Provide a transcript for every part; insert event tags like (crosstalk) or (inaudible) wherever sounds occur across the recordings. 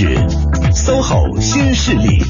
事，SOHO 新势力。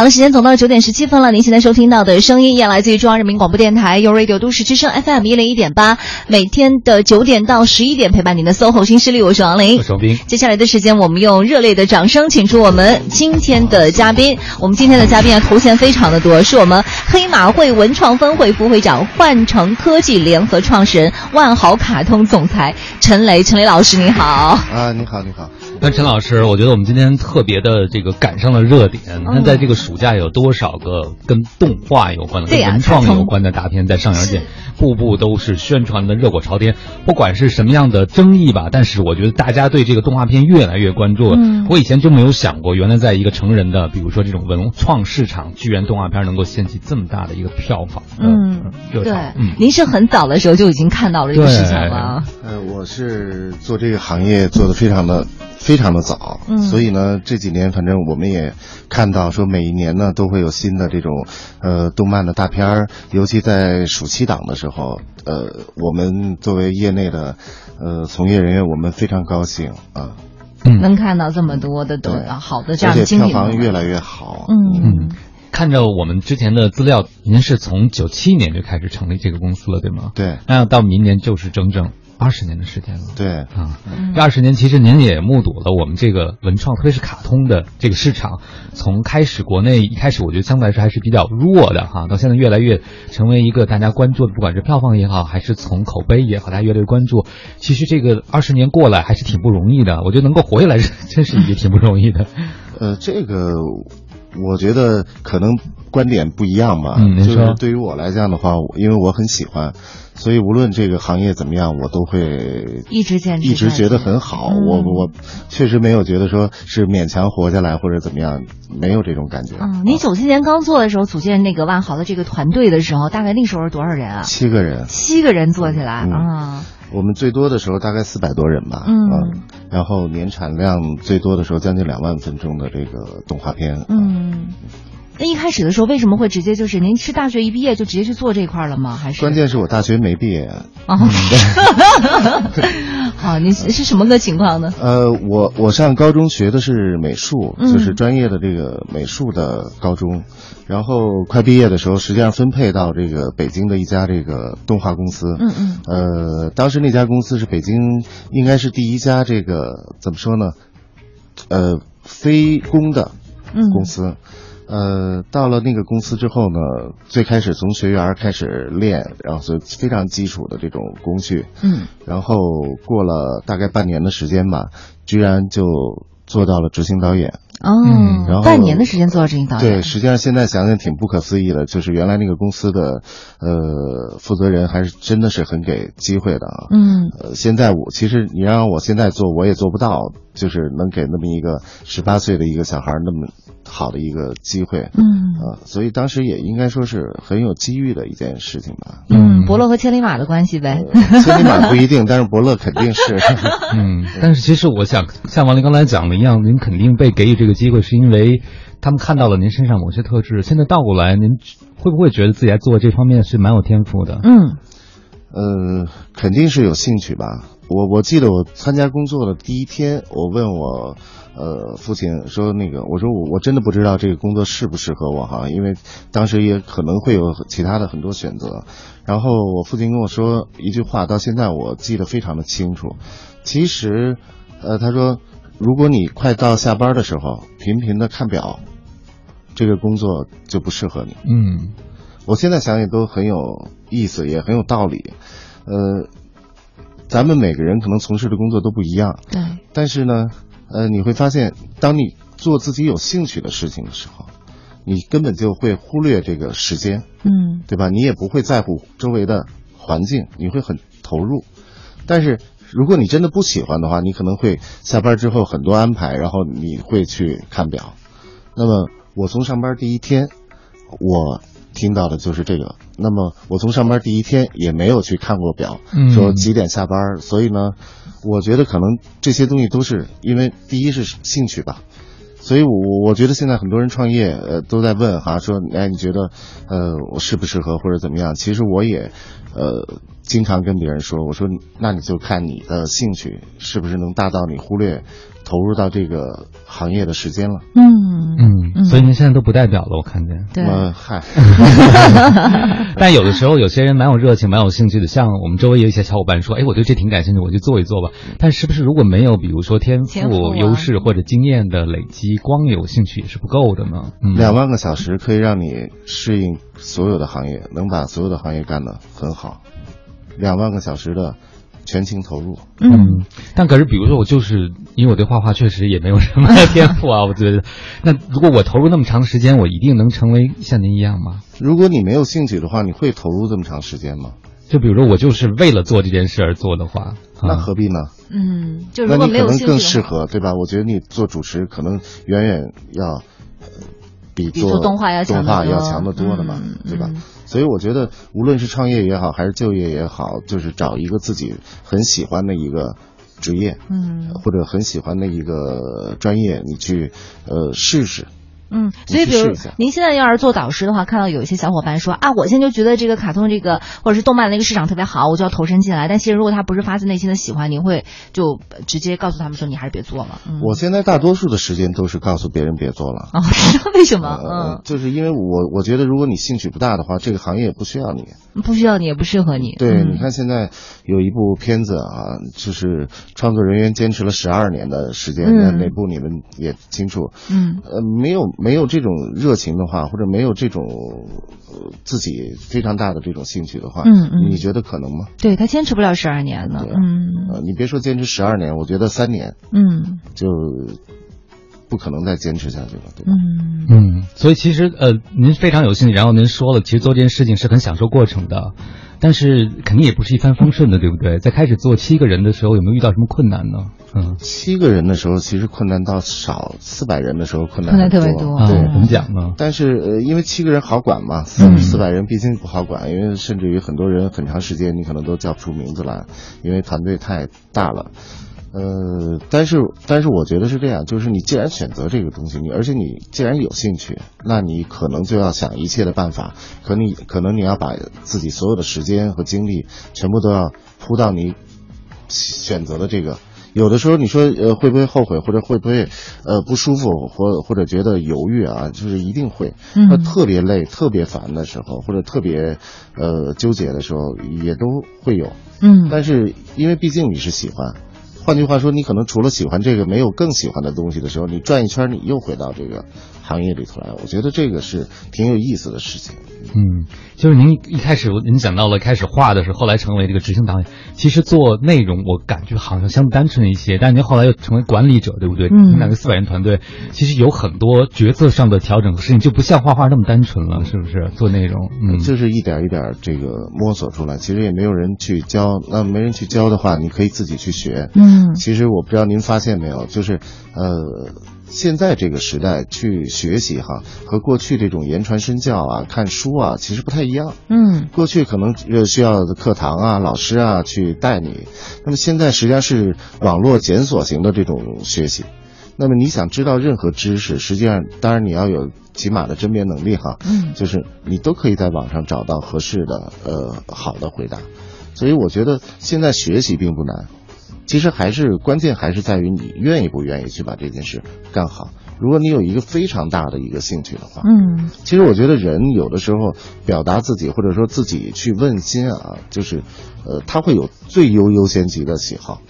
好了，时间总到九点十七分了。您现在收听到的声音也来自于中央人民广播电台 u Radio 都市之声 FM 一零一点八，每天的九点到十一点陪伴您的 SOHO 新势力，我是王琳，我是王斌。接下来的时间，我们用热烈的掌声，请出我们今天的嘉宾。我们今天的嘉宾啊，头衔非常的多，是我们黑马会文创分会副会长、幻城科技联合创始人、万豪卡通总裁陈雷。陈雷老师，你好。啊，你好，你好。那陈老师，我觉得我们今天特别的这个赶上了热点。你看，在这个暑假有多少个跟动画有关的、跟文创有关的大片在上映，界，步步都是宣传的热火朝天。不管是什么样的争议吧，但是我觉得大家对这个动画片越来越关注了。我以前就没有想过，原来在一个成人的，比如说这种文创市场，居然动画片能够掀起这么大的一个票房。嗯，对，嗯，您是很早的时候就已经看到了这个事情了。呃，我是做这个行业做的非常的。非常的早，嗯，所以呢，这几年反正我们也看到说，每一年呢都会有新的这种呃动漫的大片儿，尤其在暑期档的时候，呃，我们作为业内的呃从业人员，我们非常高兴啊，能看到这么多的对。好的这样的票房越来越好，嗯。嗯，看着我们之前的资料，您是从九七年就开始成立这个公司了，对吗？对，那到明年就是整整。二十年的时间了，对啊，这二十年其实您也目睹了我们这个文创，特别是卡通的这个市场，从开始国内一开始我觉得相对来说还是比较弱的哈，到现在越来越成为一个大家关注的，不管是票房也好，还是从口碑也好，大家越来越关注。其实这个二十年过来还是挺不容易的，我觉得能够活下来真是也挺不容易的。呃，这个我觉得可能观点不一样吧，嗯，就是对于我来讲的话，因为我很喜欢。所以无论这个行业怎么样，我都会一直坚持，一直觉得很好。我我确实没有觉得说是勉强活下来或者怎么样，没有这种感觉。嗯，你九七年刚做的时候，组建那个万豪的这个团队的时候，大概那时候是多少人啊？七个人，七个人做起来啊。我们最多的时候大概四百多人吧。嗯，然后年产量最多的时候将近两万分钟的这个动画片。嗯。那一开始的时候，为什么会直接就是您是大学一毕业就直接去做这块了吗？还是关键是我大学没毕业啊。(laughs) 好，您是什么个情况呢？呃，我我上高中学的是美术，就是专业的这个美术的高中，然后快毕业的时候，实际上分配到这个北京的一家这个动画公司。嗯嗯。呃，当时那家公司是北京应该是第一家这个怎么说呢？呃，非公的公司。呃，到了那个公司之后呢，最开始从学员开始练，然后是非常基础的这种工序，嗯，然后过了大概半年的时间吧，居然就做到了执行导演。哦，然后半年的时间做到执行导演。对，实际上现在想想挺不可思议的，就是原来那个公司的呃负责人还是真的是很给机会的啊。嗯，呃，现在我其实你让我现在做，我也做不到，就是能给那么一个十八岁的一个小孩那么好的一个机会。嗯，啊，所以当时也应该说是很有机遇的一件事情吧。嗯，伯乐和千里马的关系呗。千里马不一定，但是伯乐肯定是。(laughs) 嗯，但是其实我想像王林刚才讲的一样，您肯定被给予这个。机会是因为他们看到了您身上某些特质。现在倒过来，您会不会觉得自己在做这方面是蛮有天赋的？嗯，呃，肯定是有兴趣吧。我我记得我参加工作的第一天，我问我呃父亲说那个，我说我我真的不知道这个工作适不适合我哈，因为当时也可能会有其他的很多选择。然后我父亲跟我说一句话，到现在我记得非常的清楚。其实，呃，他说。如果你快到下班的时候，频频的看表，这个工作就不适合你。嗯，我现在想也都很有意思，也很有道理。呃，咱们每个人可能从事的工作都不一样。对。但是呢，呃，你会发现，当你做自己有兴趣的事情的时候，你根本就会忽略这个时间。嗯。对吧？你也不会在乎周围的环境，你会很投入。但是。如果你真的不喜欢的话，你可能会下班之后很多安排，然后你会去看表。那么我从上班第一天，我听到的就是这个。那么我从上班第一天也没有去看过表，说几点下班。所以呢，我觉得可能这些东西都是因为第一是兴趣吧。所以，我我觉得现在很多人创业，呃，都在问哈，说，哎，你觉得，呃，我适不适合或者怎么样？其实我也，呃。经常跟别人说，我说那你就看你的兴趣是不是能大到你忽略投入到这个行业的时间了。嗯嗯，所以您现在都不代表了，我看见。对，嗨。(laughs) 但有的时候，有些人蛮有热情、蛮有兴趣的，像我们周围有一些小伙伴说：“哎，我对这挺感兴趣，我就做一做吧。”但是不是如果没有，比如说天赋优势或者经验的累积，光有兴趣也是不够的呢？嗯，两万个小时可以让你适应所有的行业，能把所有的行业干得很好。两万个小时的全情投入，嗯，但可是比如说我就是因为我对画画确实也没有什么 (laughs) 天赋啊，我觉得，那如果我投入那么长时间，我一定能成为像您一样吗？如果你没有兴趣的话，你会投入这么长时间吗？就比如说我就是为了做这件事而做的话，那何必呢？嗯，就如果没有兴趣，更适合对吧？我觉得你做主持可能远远要。比做动画要动画要强得多的嘛，对吧？所以我觉得，无论是创业也好，还是就业也好，就是找一个自己很喜欢的一个职业，嗯，或者很喜欢的一个专业，你去呃试试。嗯，所以比如您现在要是做导师的话，看到有一些小伙伴说啊，我现在就觉得这个卡通这个或者是动漫的一个市场特别好，我就要投身进来。但其实如果他不是发自内心的喜欢，您会就直接告诉他们说你还是别做了。我现在大多数的时间都是告诉别人别做了。啊哦，(laughs) 为什么？嗯，就是因为我我觉得如果你兴趣不大的话，这个行业也不需要你，不需要你也不适合你。对，你看现在有一部片子啊，就是创作人员坚持了十二年的时间，哪部你们也清楚。嗯，呃，没有。没有这种热情的话，或者没有这种自己非常大的这种兴趣的话，嗯嗯，你觉得可能吗？对他坚持不了十二年呢，嗯，呃，你别说坚持十二年，我觉得三年，嗯，就不可能再坚持下去了，对吧？嗯。嗯，所以其实呃，您非常有兴趣，然后您说了，其实做这件事情是很享受过程的，但是肯定也不是一帆风顺的，对不对？在开始做七个人的时候，有没有遇到什么困难呢？嗯，七个人的时候，其实困难到少；四百人的时候，困难特别多。对，怎么讲呢？但是呃，因为七个人好管嘛，四四百人毕竟不好管，因为甚至于很多人很长时间你可能都叫不出名字来，因为团队太大了。呃，但是但是我觉得是这样，就是你既然选择这个东西，你而且你既然有兴趣，那你可能就要想一切的办法，可你可能你要把自己所有的时间和精力全部都要扑到你选择的这个。有的时候你说呃会不会后悔或者会不会呃不舒服或或者觉得犹豫啊，就是一定会，那特别累、特别烦的时候，或者特别呃纠结的时候也都会有。嗯，但是因为毕竟你是喜欢，换句话说，你可能除了喜欢这个，没有更喜欢的东西的时候，你转一圈你又回到这个行业里头来。我觉得这个是挺有意思的事情。嗯，就是您一开始您讲到了开始画的时候后来成为这个执行导演。其实做内容，我感觉好像相对单纯一些。但是您后来又成为管理者，对不对？嗯。那个四百人团队，其实有很多角色上的调整和事情，就不像画画那么单纯了，是不是？做内容，嗯，就是一点一点这个摸索出来。其实也没有人去教，那没人去教的话，你可以自己去学。嗯。其实我不知道您发现没有，就是呃。现在这个时代去学习哈，和过去这种言传身教啊、看书啊，其实不太一样。嗯，过去可能呃需要课堂啊、老师啊去带你，那么现在实际上是网络检索型的这种学习。那么你想知道任何知识，实际上当然你要有起码的甄别能力哈。嗯，就是你都可以在网上找到合适的呃好的回答。所以我觉得现在学习并不难。其实还是关键，还是在于你愿意不愿意去把这件事干好。如果你有一个非常大的一个兴趣的话，嗯，其实我觉得人有的时候表达自己，或者说自己去问心啊，就是，呃，他会有最优优先级的喜好，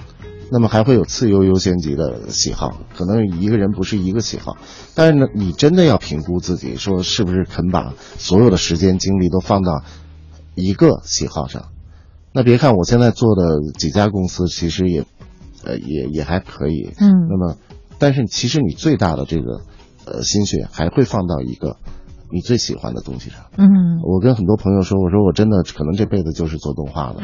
那么还会有次优优先级的喜好。可能一个人不是一个喜好，但是呢，你真的要评估自己，说是不是肯把所有的时间精力都放到一个喜好上。那别看我现在做的几家公司，其实也，呃，也也还可以。嗯。那么，但是其实你最大的这个，呃，心血还会放到一个。你最喜欢的东西上，嗯，我跟很多朋友说，我说我真的可能这辈子就是做动画了，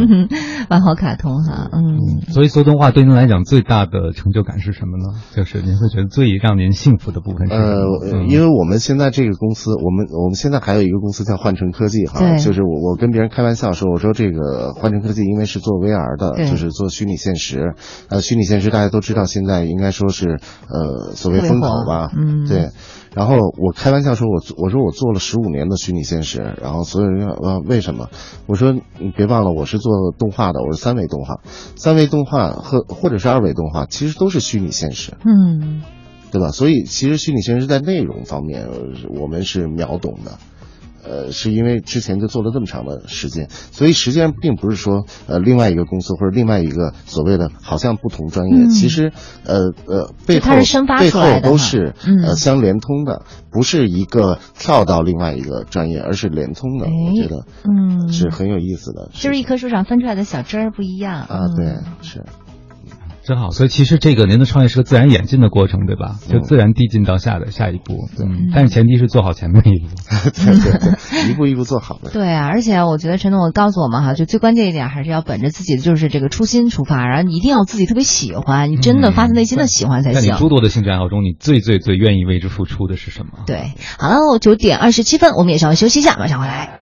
(laughs) 玩好卡通哈，嗯，所以做动画对您来讲最大的成就感是什么呢？就是您会觉得最让您幸福的部分是什么？呃，因为我们现在这个公司，我们我们现在还有一个公司叫幻城科技哈，就是我我跟别人开玩笑说，我说这个幻城科技因为是做 VR 的，就是做虚拟现实，呃，虚拟现实大家都知道，现在应该说是呃所谓风口吧，嗯，对，然后我开玩笑说。我我说我做了十五年的虚拟现实，然后所有人问为什么？我说你别忘了我是做动画的，我是三维动画，三维动画和或者是二维动画其实都是虚拟现实，嗯，对吧？所以其实虚拟现实在内容方面我们是秒懂的。呃，是因为之前就做了这么长的时间，所以实际上并不是说呃另外一个公司或者另外一个所谓的好像不同专业，其实呃呃背后背后都是呃相连通的，不是一个跳到另外一个专业，而是连通的。我觉得嗯是很有意思的，就是一棵树上分出来的小枝儿不一样啊，对是。真好，所以其实这个您的创业是个自然演进的过程，对吧？就自然递进到下的下一步，嗯，但是前提是做好前面一步，对 (laughs) 对对，(laughs) 一步一步做好的。对啊，而且我觉得陈总告诉我们哈，就最关键一点还是要本着自己的就是这个初心出发，然后你一定要自己特别喜欢，你真的发自内心的喜欢才行。在你诸多的兴趣爱好中，你最最最愿意为之付出的是什么？对，好了，九点二十七分，我们也稍微休息一下，马上回来。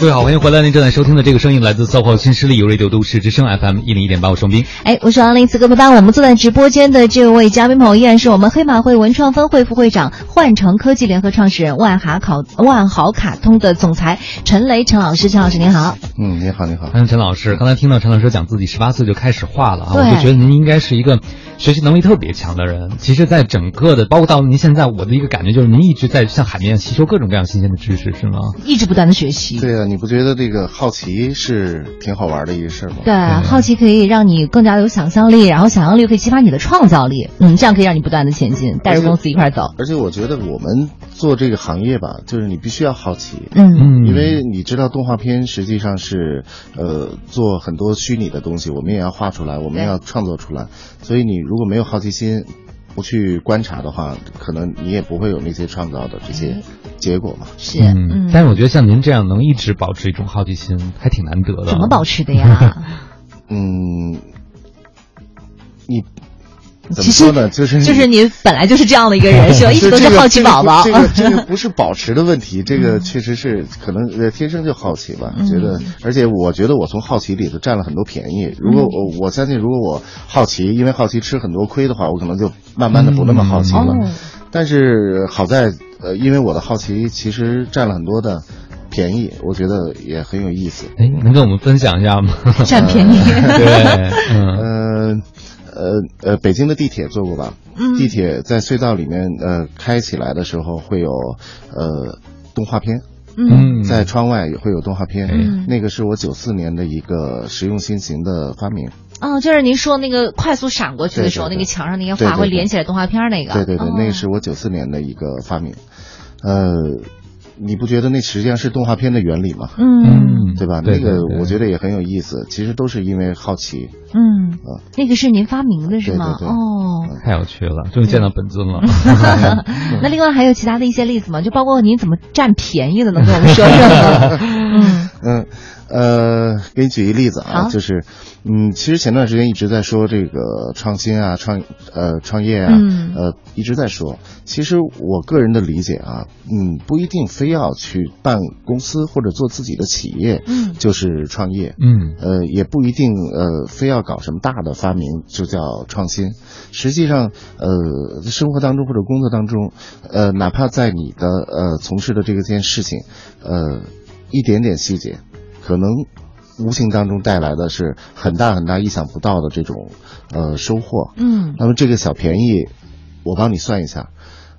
各位好，欢迎回来！您正在收听的这个声音来自搜狐新势力有 Radio 都市之声 FM 一零一点八，我双斌。哎，我是王林，此刻陪伴我们坐在直播间的这位嘉宾朋友依然是我们黑马会文创分会副会长、幻城科技联合创始人、万豪考万豪卡通的总裁陈雷陈老师。陈老师您好。嗯，你好，你好。欢迎陈老师。刚才听到陈老师讲自己十八岁就开始画了啊，我就觉得您应该是一个学习能力特别强的人。其实，在整个的，包括到您现在，我的一个感觉就是您一直在像海绵一样吸收各种各样新鲜的知识，是吗？一直不断的学习。对啊。你不觉得这个好奇是挺好玩的一个事吗？对，好奇可以让你更加有想象力，然后想象力可以激发你的创造力，嗯，这样可以让你不断的前进，带着公司一块走。而且我觉得我们做这个行业吧，就是你必须要好奇，嗯，因为你知道动画片实际上是呃做很多虚拟的东西，我们也要画出来，我们要创作出来，所以你如果没有好奇心。不去观察的话，可能你也不会有那些创造的这些结果嘛。是，嗯。但是我觉得像您这样能一直保持一种好奇心，还挺难得的。怎么保持的呀？(laughs) 嗯，你。怎么说呢？就是就是你本来就是这样的一个人，是吧？(laughs) 一直都是好奇宝宝。这个这个 (laughs) 不是保持的问题，这个确实是可能呃天生就好奇吧。觉得，而且我觉得我从好奇里头占了很多便宜。如果我我相信，如果我好奇，因为好奇吃很多亏的话，我可能就慢慢的不那么好奇了。但是好在呃，因为我的好奇其实占了很多的便宜，我觉得也很有意思。哎，能跟我们分享一下吗？(laughs) 占便宜。(laughs) 对，嗯。呃呃，北京的地铁坐过吧？嗯，地铁在隧道里面，呃，开起来的时候会有呃动画片，嗯，在窗外也会有动画片，嗯，那个是我九四年的一个实用新型的发明。哦，就是您说那个快速闪过去的时候，那个墙上那些画会连起来动画片那个。对对对，那个是我九四年的一个发明，呃。你不觉得那实际上是动画片的原理吗？嗯，对吧？那个我觉得也很有意思。其实都是因为好奇。嗯，那个是您发明的是吗？哦，太有趣了，终于见到本尊了。(laughs) (laughs) 那另外还有其他的一些例子吗？就包括您怎么占便宜的，能跟我们说说吗？(laughs) 嗯嗯。呃，给你举一例子啊，就是，嗯，其实前段时间一直在说这个创新啊，创呃创业啊，呃一直在说。其实我个人的理解啊，嗯，不一定非要去办公司或者做自己的企业，嗯，就是创业，嗯，呃，也不一定呃非要搞什么大的发明就叫创新。实际上，呃，生活当中或者工作当中，呃，哪怕在你的呃从事的这个件事情，呃，一点点细节。可能无形当中带来的是很大很大意想不到的这种呃收获。嗯，那么这个小便宜，我帮你算一下。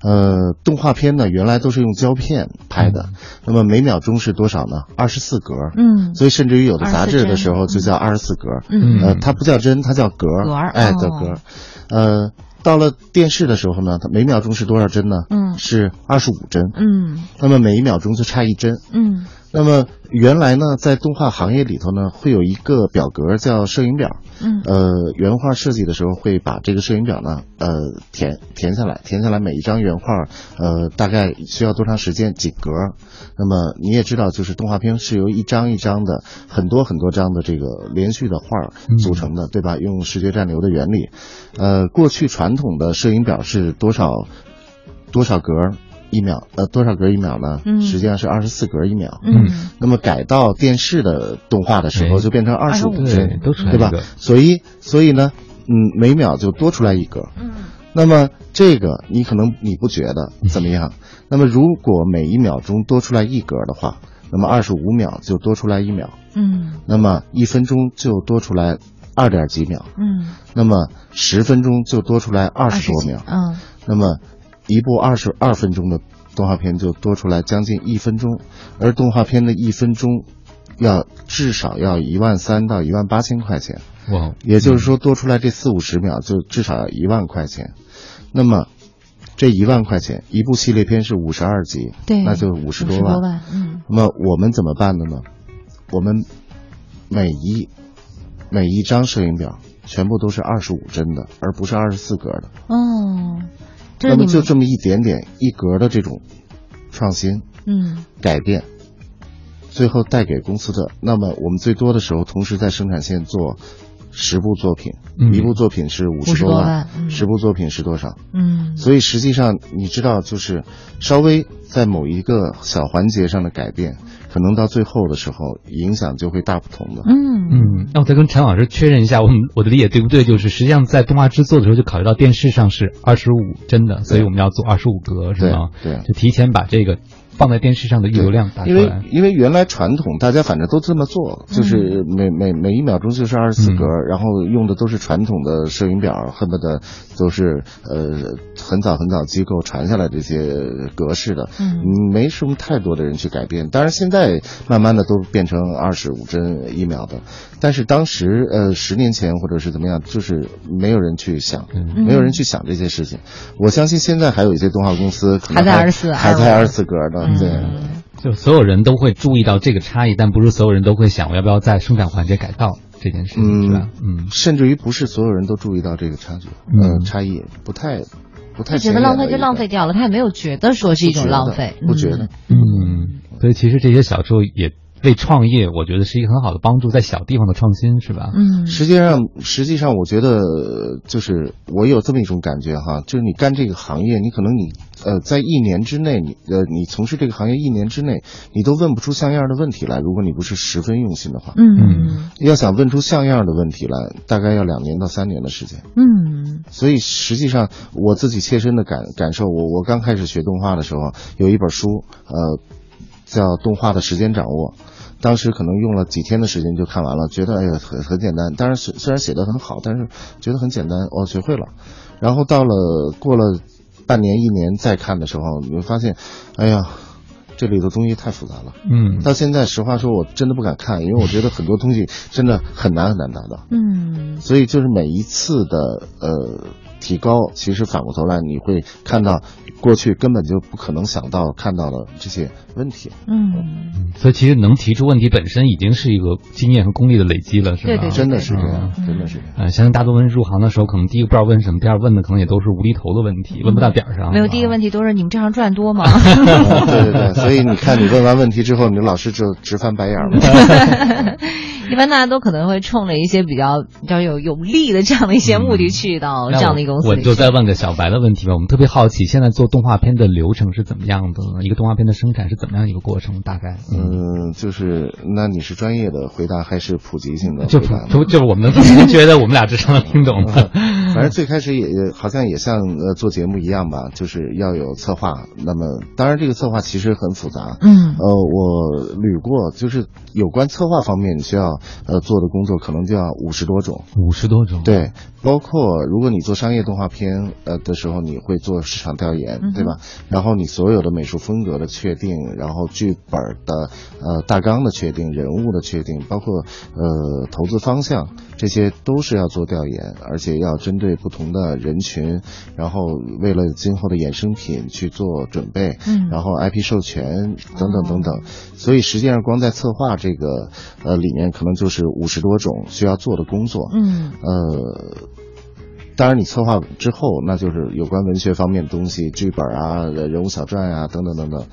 呃，动画片呢原来都是用胶片拍的，那么每秒钟是多少呢？二十四格。嗯，所以甚至于有的杂志的时候就叫二十四格。嗯，呃，它不叫帧，它叫格。格，哎，叫格。呃，到了电视的时候呢，它每秒钟是多少帧呢？嗯，是二十五帧。嗯，那么每一秒钟就差一帧。嗯。那么原来呢，在动画行业里头呢，会有一个表格叫摄影表。嗯。呃，原画设计的时候会把这个摄影表呢，呃，填填下来，填下来每一张原画，呃，大概需要多长时间，几格。那么你也知道，就是动画片是由一张一张的很多很多张的这个连续的画组成的，对吧？用视觉暂留的原理。呃，过去传统的摄影表是多少多少格？一秒呃多少格一秒呢？嗯，实际上是二十四格一秒。嗯，那么改到电视的动画的时候，就变成二十五帧，对，吧？所以所以呢，嗯，每秒就多出来一格。嗯，那么这个你可能你不觉得怎么样？那么如果每一秒钟多出来一格的话，那么二十五秒就多出来一秒。嗯那么一分钟就多出来二点几秒。嗯，那么十分钟就多出来二十多秒。嗯那么一部二十二分钟的动画片就多出来将近一分钟，而动画片的一分钟要至少要一万三到一万八千块钱，哇，也就是说多出来这四五十秒就至少要一万块钱。那么这一万块钱，一部系列片是五十二集，对，那就五十多万。多万，嗯那么我们怎么办的呢？我们每一每一张摄影表全部都是二十五帧的，而不是二十四格的。哦，那么就这么一点点一格的这种创新嗯。改变，最后带给公司的，那么我们最多的时候同时在生产线做十部作品，嗯一部作品是五十多多万嗯十部作品是多少？嗯，所以实际上你知道，就是稍微在某一个小环节上的改变，可能到最后的时候影响就会大不同的。嗯嗯，那我再跟陈老师确认一下，我们我的理解对不对？就是实际上在动画制作的时候就考虑到电视上是二十五帧的，所以我们要做二十五格，是对吗？对。就提前把这个放在电视上的预流量打出因为。因为原来传统大家反正都这么做，就是每每每一秒钟就是二十四格，然后用的都是传统的摄影表，恨不得都是呃很早很早机构传下来这些格式的，嗯没什么太多的人去改变。当然现在慢慢的都变成二十五帧一秒的，但是当时呃十年前或者是怎么样，就是没有人去想，嗯。没有人去想这些事情。我相信现在还有一些动画公司可能还在二十四还在二十四格的，对。嗯就所有人都会注意到这个差异，但不是所有人都会想我要不要在生产环节改造这件事情，是吧？嗯，甚至于不是所有人都注意到这个差距，嗯。呃，差异不太不太就觉得浪费就浪费掉了，他也没有觉得说是一种浪费，不觉得。嗯，所以其实这些小处也为创业，我觉得是一个很好的帮助，在小地方的创新，是吧？嗯实际上，实际上，我觉得呃就是我有这么一种感觉哈，就是你干这个行业，你可能你呃在一年之内，你呃你从事这个行业一年之内，你都问不出像样的问题来。如果你不是十分用心的话，嗯要想问出像样的问题来，大概要两年到三年的时间。嗯所以实际上我自己切身的感感受，我我刚开始学动画的时候，有一本书，呃，叫《动画的时间掌握》，当时可能用了几天的时间就看完了，觉得哎呀很很简单，当然虽虽然写的很好，但是觉得很简单，哦学会了。然后到了过了半年一年再看的时候，你会发现，哎呀。这里的东西太复杂了，嗯，到现在实话说，我真的不敢看，因为我觉得很多东西真的很难很难达到。嗯所以就是每一次的呃提高，其实反过头来你会看到过去根本就不可能想到看到的这些问题。嗯，所以其实能提出问题本身已经是一个经验和功力的累积了，是吧？对对对真的是这样，嗯真的是这样。呃，相信大多数人入行的时候，可能第一个不知道问什么，第二问的可能也都是无厘头的问题，问不到点儿上。没有第一个问题都是你们这行赚多吗？啊 (laughs) 对对对，所以你看，你问完问题之后，你的老师就直翻白眼儿了。一般大家都可能会冲着一些比较比较有有利的这样的一些目的去到这样的一个公司我。就再问个小白的问题吧，我们特别好奇，现在做动画片的流程是怎么样的？一个动画片的生产是怎么样一个过程？大概，嗯，嗯，就是那你是专业的回答还是普及性的就？就就是我们您觉得我们俩智商能听懂的，反正最开始也也好像也像呃做节目一样吧，就是要有策划。那么当然这个策划其实很复杂。嗯呃，我捋过，就是有关策划方面你需要呃做的工作可能就要五十多种。五十多种，，对，包括如果你做商业动画片呃的时候，你会做市场调研，嗯对吧？然后你所有的美术风格的确定，然后剧本的呃大纲的确定，人物的确定，包括呃投资方向，这些都是要做调研，而且要针对不同的人群，然后为了今后的衍生品去做准备，嗯然后 IP 授权等等等等，所以实际上光在策划这个呃里面，可能就是五十多种需要做的工作。嗯呃，当然你策划之后，那就是有关文学方面的东西，剧本啊、人物小传啊等等等等，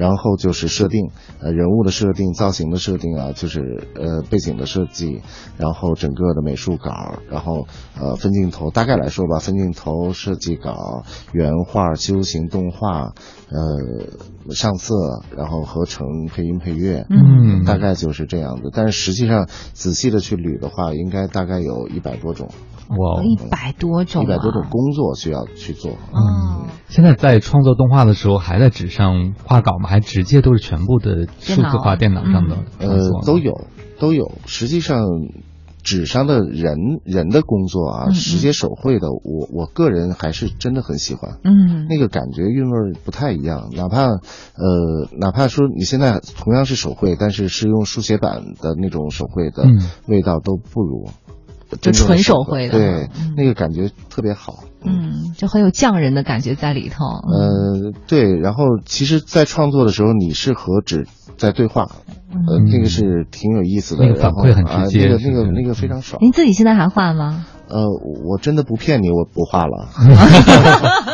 然后就是设定，呃，人物的设定、造型的设定啊，就是呃背景的设计，然后整个的美术稿，然后呃分镜头，大概来说吧，分镜头、设计稿、原画、修行、动画，呃上色，然后合成、配音、配乐，嗯大概就是这样子。但是实际上仔细的去捋的话，应该大概有一百多种。哇，一百多多种，一百多种工作需要去做。嗯，现在在创作动画的时候，还在纸上画稿吗？还直接都是全部的数字化电脑上的？呃，都有，都有。实际上。纸上的人人的工作啊，直接手绘的，我我个人还是真的很喜欢。嗯，那个感觉韵味不太一样。哪怕呃，哪怕说你现在同样是手绘，但是是用书写板的那种手绘的味道都不如，就纯手绘的。对，那个感觉特别好。嗯，就很有匠人的感觉在里头。呃，对。然后，其实，在创作的时候，你是和纸在对话。呃，那个是挺有意思的，那个反馈很直接，那个那个那个非常爽。您自己现在还画吗？呃，我真的不骗你，我不画了。(laughs)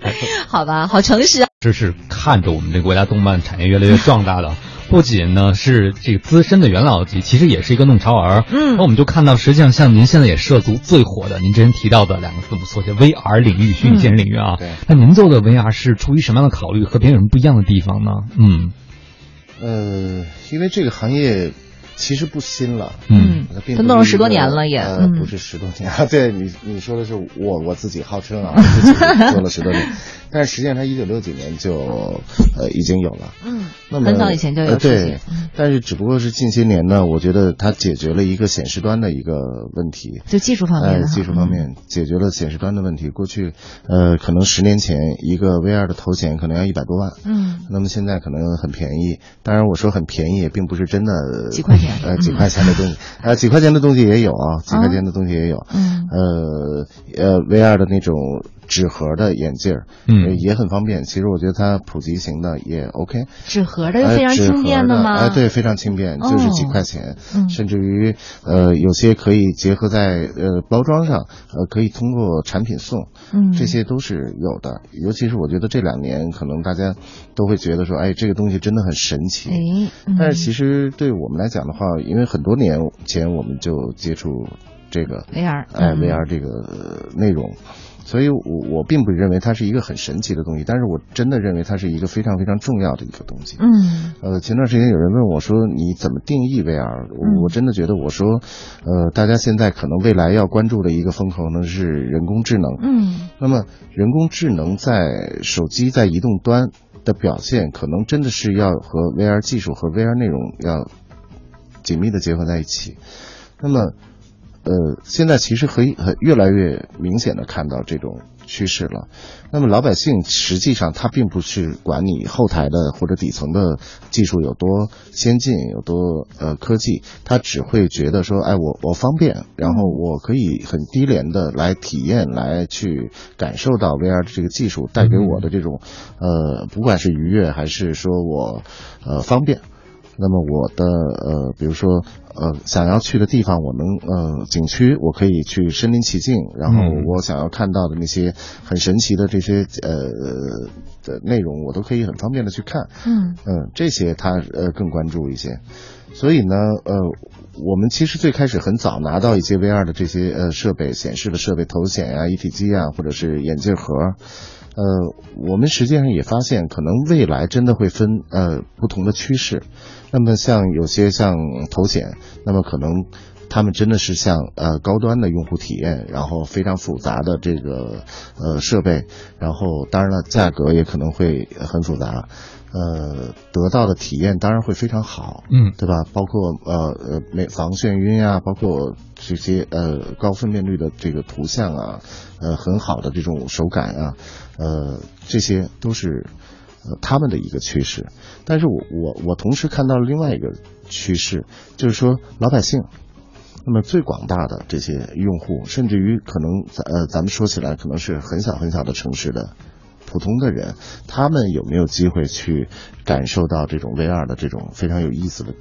(laughs) 好吧，好诚实。啊这是看着我们这个国家动漫产业越来越壮大的，不仅呢是这个资深的元老级，其实也是一个弄潮儿。嗯，那我们就看到，实际上像您现在也涉足最火的，您之前提到的两个字母缩写 VR 领域，虚拟现实领域啊。对。那您做的 VR 是出于什么样的考虑？和别人有什么不一样的地方呢？嗯。呃，因为这个行业其实不新了，嗯，它弄了十多年了也，呃，不是十多年啊，(laughs) 对你你说的是我我自己号称啊，自己做了十多年。但是实际上，它一九六几年就呃已经有了，嗯，那么很早以前就有对，但是只不过是近些年呢，我觉得它解决了一个显示端的一个问题，就技术方面，技术方面解决了显示端的问题。过去呃可能十年前一个 VR 的头显可能要一百多万，嗯，那么现在可能很便宜。当然我说很便宜也并不是真的几块钱，呃几块钱的东西，呃几块钱的东西也有啊，几块钱的东西也有，嗯，呃呃 VR 的那种。纸盒的眼镜儿，嗯，也很方便。其实我觉得它普及型的也 OK。纸盒的又非常轻便的吗？哎，对，非常轻便，就是几块钱。甚至于呃，有些可以结合在呃包装上，呃，可以通过产品送。嗯，这些都是有的。尤其是我觉得这两年可能大家都会觉得说，哎，这个东西真的很神奇。哎，但是其实对我们来讲的话，因为很多年前我们就接触这个 VR，哎，VR 这个内容。所以，我我并不认为它是一个很神奇的东西，但是我真的认为它是一个非常非常重要的一个东西。嗯，呃，前段时间有人问我说：“你怎么定义 VR？” 我我真的觉得，我说，呃，大家现在可能未来要关注的一个风口呢是人工智能。嗯，那么人工智能在手机在移动端的表现，可能真的是要和 VR 技术和 VR 内容要紧密的结合在一起。那么。呃，现在其实可以很越来越明显的看到这种趋势了。那么老百姓实际上他并不是管你后台的或者底层的技术有多先进，有多呃科技，他只会觉得说，哎，我我方便，然后我可以很低廉的来体验，来去感受到 VR 的这个技术带给我的这种呃，不管是愉悦还是说我呃方便。那么我的呃，比如说呃，想要去的地方，我能呃，景区我可以去身临其境，然后我想要看到的那些很神奇的这些呃的内容，我都可以很方便的去看。嗯嗯，这些他呃更关注一些。所以呢，呃，我们其实最开始很早拿到一些 VR 的这些呃设备，显示的设备，头显啊、一体机啊，或者是眼镜盒。呃，我们实际上也发现，可能未来真的会分呃不同的趋势。那么像有些像头显，那么可能他们真的是像呃高端的用户体验，然后非常复杂的这个呃设备，然后当然了价格也可能会很复杂，呃得到的体验当然会非常好，嗯，对吧？包括呃呃没防眩晕啊，包括这些呃高分辨率的这个图像啊，呃很好的这种手感啊，呃这些都是。呃，他们的一个趋势，但是我我我同时看到了另外一个趋势，就是说老百姓，那么最广大的这些用户，甚至于可能咱呃咱们说起来可能是很小很小的城市的普通的人，他们有没有机会去感受到这种 VR 的这种非常有意思的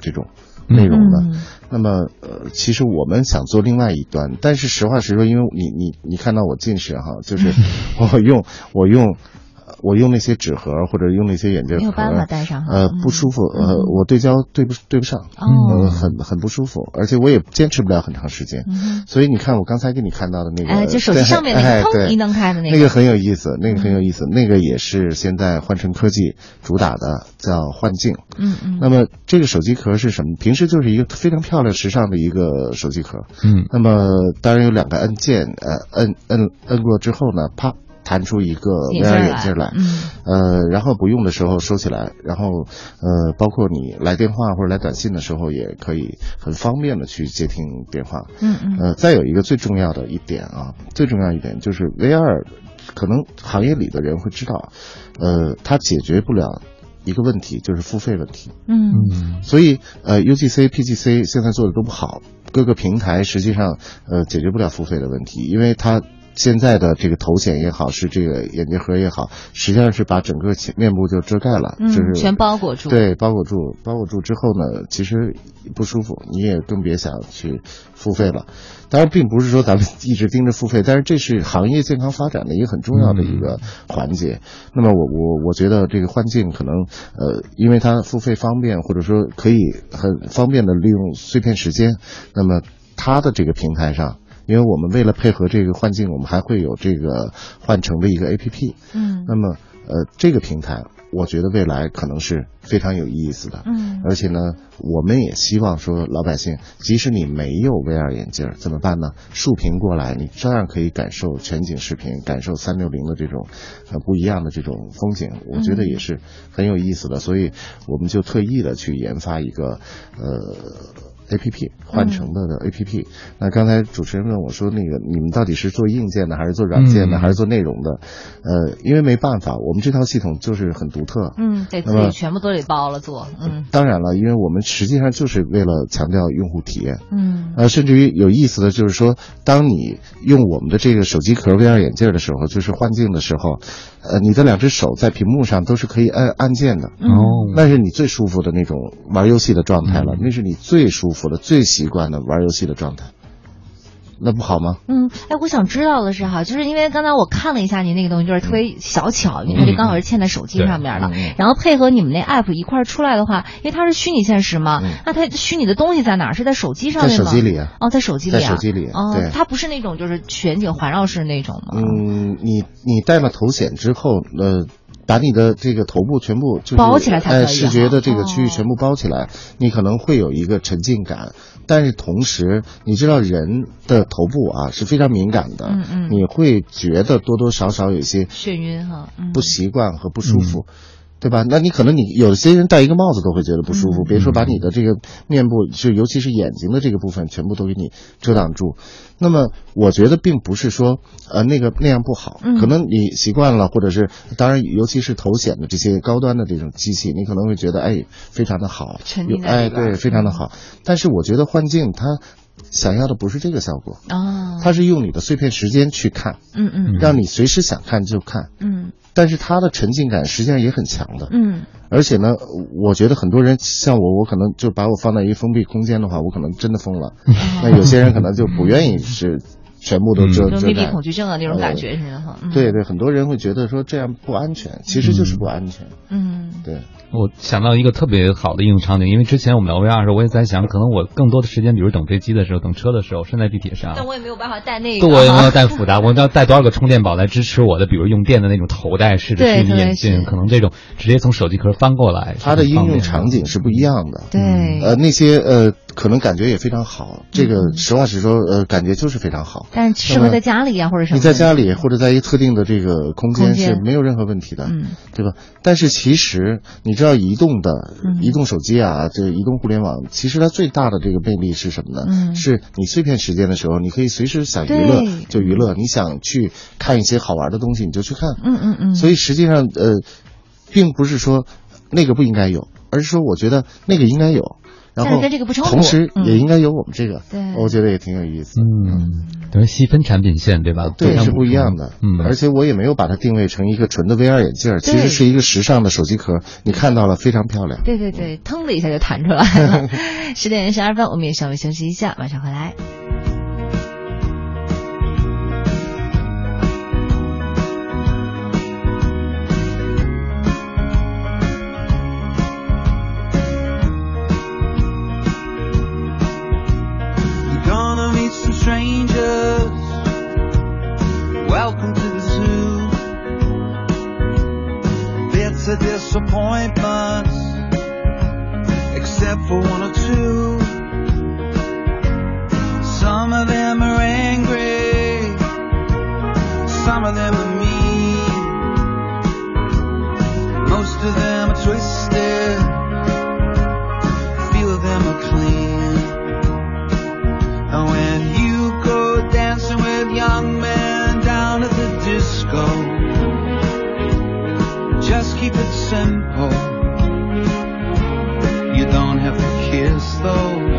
这种内容呢？那么呃，其实我们想做另外一端，但是实话实说，因为你你你看到我近视哈，就是我 (laughs) 用我用。我用那些纸盒或者用那些眼镜盒，没有办法戴上，呃，不舒服，呃，我对焦对不对不上，哦，很很不舒服，而且我也坚持不了很长时间。所以你看，我刚才给你看到的那个，哎，就手机上面那个砰一弄开的那个，那个很有意思，那个很有意思，那个也是现在换成科技主打的，叫幻境。嗯嗯。那么这个手机壳是什么？平时就是一个非常漂亮、时尚的一个手机壳。嗯。那么当然有两个按键，呃，摁摁摁过之后呢，啪。弹出一个 VR 眼镜来，呃，然后不用的时候收起来，然后呃，包括你来电话或者来短信的时候，也可以很方便的去接听电话。嗯嗯。呃，再有一个最重要的一点啊，最重要一点就是 VR，可能行业里的人会知道，呃，它解决不了一个问题，就是付费问题。嗯嗯。所以呃，UGC、PGC 现在做的都不好，各个平台实际上呃解决不了付费的问题，因为它。现在的这个头显也好，是这个眼镜盒也好，实际上是把整个面部就遮盖了，就是全包裹住。对，包裹住，包裹住之后呢，其实不舒服，你也更别想去付费了。当然，并不是说咱们一直盯着付费，但是这是行业健康发展的一个很重要的一个环节。那么，我我我觉得这个幻境可能，呃，因为它付费方便，或者说可以很方便的利用碎片时间，那么它的这个平台上。因为我们为了配合这个幻境，我们还会有这个换乘的一个 A P P。嗯，那么呃，这个平台我觉得未来可能是非常有意思的。嗯，而且呢，我们也希望说老百姓，即使你没有 VR 眼镜怎么办呢？竖屏过来，你照样可以感受全景视频，感受三六零的这种呃不一样的这种风景。我觉得也是很有意思的，所以我们就特意的去研发一个呃。A P P 换成的的 A P P，那刚才主持人问我说，那个你们到底是做硬件的，还是做软件的，还是做内容的？呃，因为没办法，我们这套系统就是很独特，嗯，得自己全部都得包了做，嗯，当然了，因为我们实际上就是为了强调用户体验，嗯，呃，甚至于有意思的就是说，当你用我们的这个手机壳 V R 眼镜的时候，就是幻境的时候，呃，你的两只手在屏幕上都是可以按按键的，哦，那是你最舒服的那种玩游戏的状态了，那是你最舒服。的最习惯的玩游戏的状态，那不好吗？嗯，哎，我想知道的是哈，就是因为刚才我看了一下您那个东西，就是特别小巧，因为它就刚好是嵌在手机上面了，然后配合你们那 app 一块出来的话，因为它是虚拟现实嘛，那它虚拟的东西在哪儿？是在手机上面吗？在手机里啊。哦，在手机里。在手机里。哦，它不是那种就是全景环绕式那种吗？嗯，你你戴了头显之后，呃。把你的这个头部全部就是包起来才可以，视觉的这个区域全部包起来，你可能会有一个沉浸感。但是同时，你知道人的头部啊是非常敏感的，嗯嗯，你会觉得多多少少有些眩晕哈，不习惯和不舒服。对吧？那你可能你有些人戴一个帽子都会觉得不舒服，别说把你的这个面部，就尤其是眼睛的这个部分全部都给你遮挡住。那么我觉得并不是说呃那个那样不好，可能你习惯了，或者是当然尤其是头显的这些高端的这种机器，你可能会觉得哎非常的好，哎对非常的好。但是我觉得幻境它想要的不是这个效果。啊，它是用你的碎片时间去看，嗯嗯，让你随时想看就看，嗯。但是它的沉浸感实际上也很强的，嗯，而且呢，我觉得很多人像我，我可能就把我放在一个封闭空间的话，我可能真的疯了。(laughs) 那有些人可能就不愿意是全部都遮遮密闭恐惧症啊那种感觉似的哈。对对，很多人会觉得说这样不安全，其实就是不安全。嗯，对。我想到一个特别好的应用场景，因为之前我们聊 VR 的时候，我也在想，可能我更多的时间，比如等飞机的时候、等车的时候，身在地铁上。但我也没有办法带那个。对，我也没有带复杂，我要带多少个充电宝来支持我的，比如用电的那种头戴式的虚拟眼镜，可能这种直接从手机壳翻过来。它的应用场景是不一样的。对。呃，那些呃，可能感觉也非常好。这个实话实说，呃，感觉就是非常好。但是适合在家里啊，或者什么？你在家里或者在一个特定的这个空间是没有任何问题的，嗯，对吧？但是其实你知道，移动的。移动手机啊，这移动互联网，其实它最大的这个魅力是什么呢？嗯，是你碎片时间的时候，你可以随时想娱乐就娱乐，你想去看一些好玩的东西，你就去看。嗯嗯嗯。所以实际上，呃，并不是说那个不应该有，而是说我觉得那个应该有。然后，同时也应该有我们这个，对，我觉得也挺有意思。嗯，等于细分产品线，对吧？对，是不一样的。嗯，而且我也没有把它定位成一个纯的 VR 眼镜，其实是一个时尚的手机壳。你看到了，非常漂亮。对对对，腾的一下就弹出来了。(laughs) 十点十二分，我们也稍微休息一下，马上回来。Welcome to the zoo. Bits of disappointments, except for one or two. Some of them are angry, some of them are mean. Most of them are twisted, few of them are clean. And when you go dancing with young and you don't have to kiss those.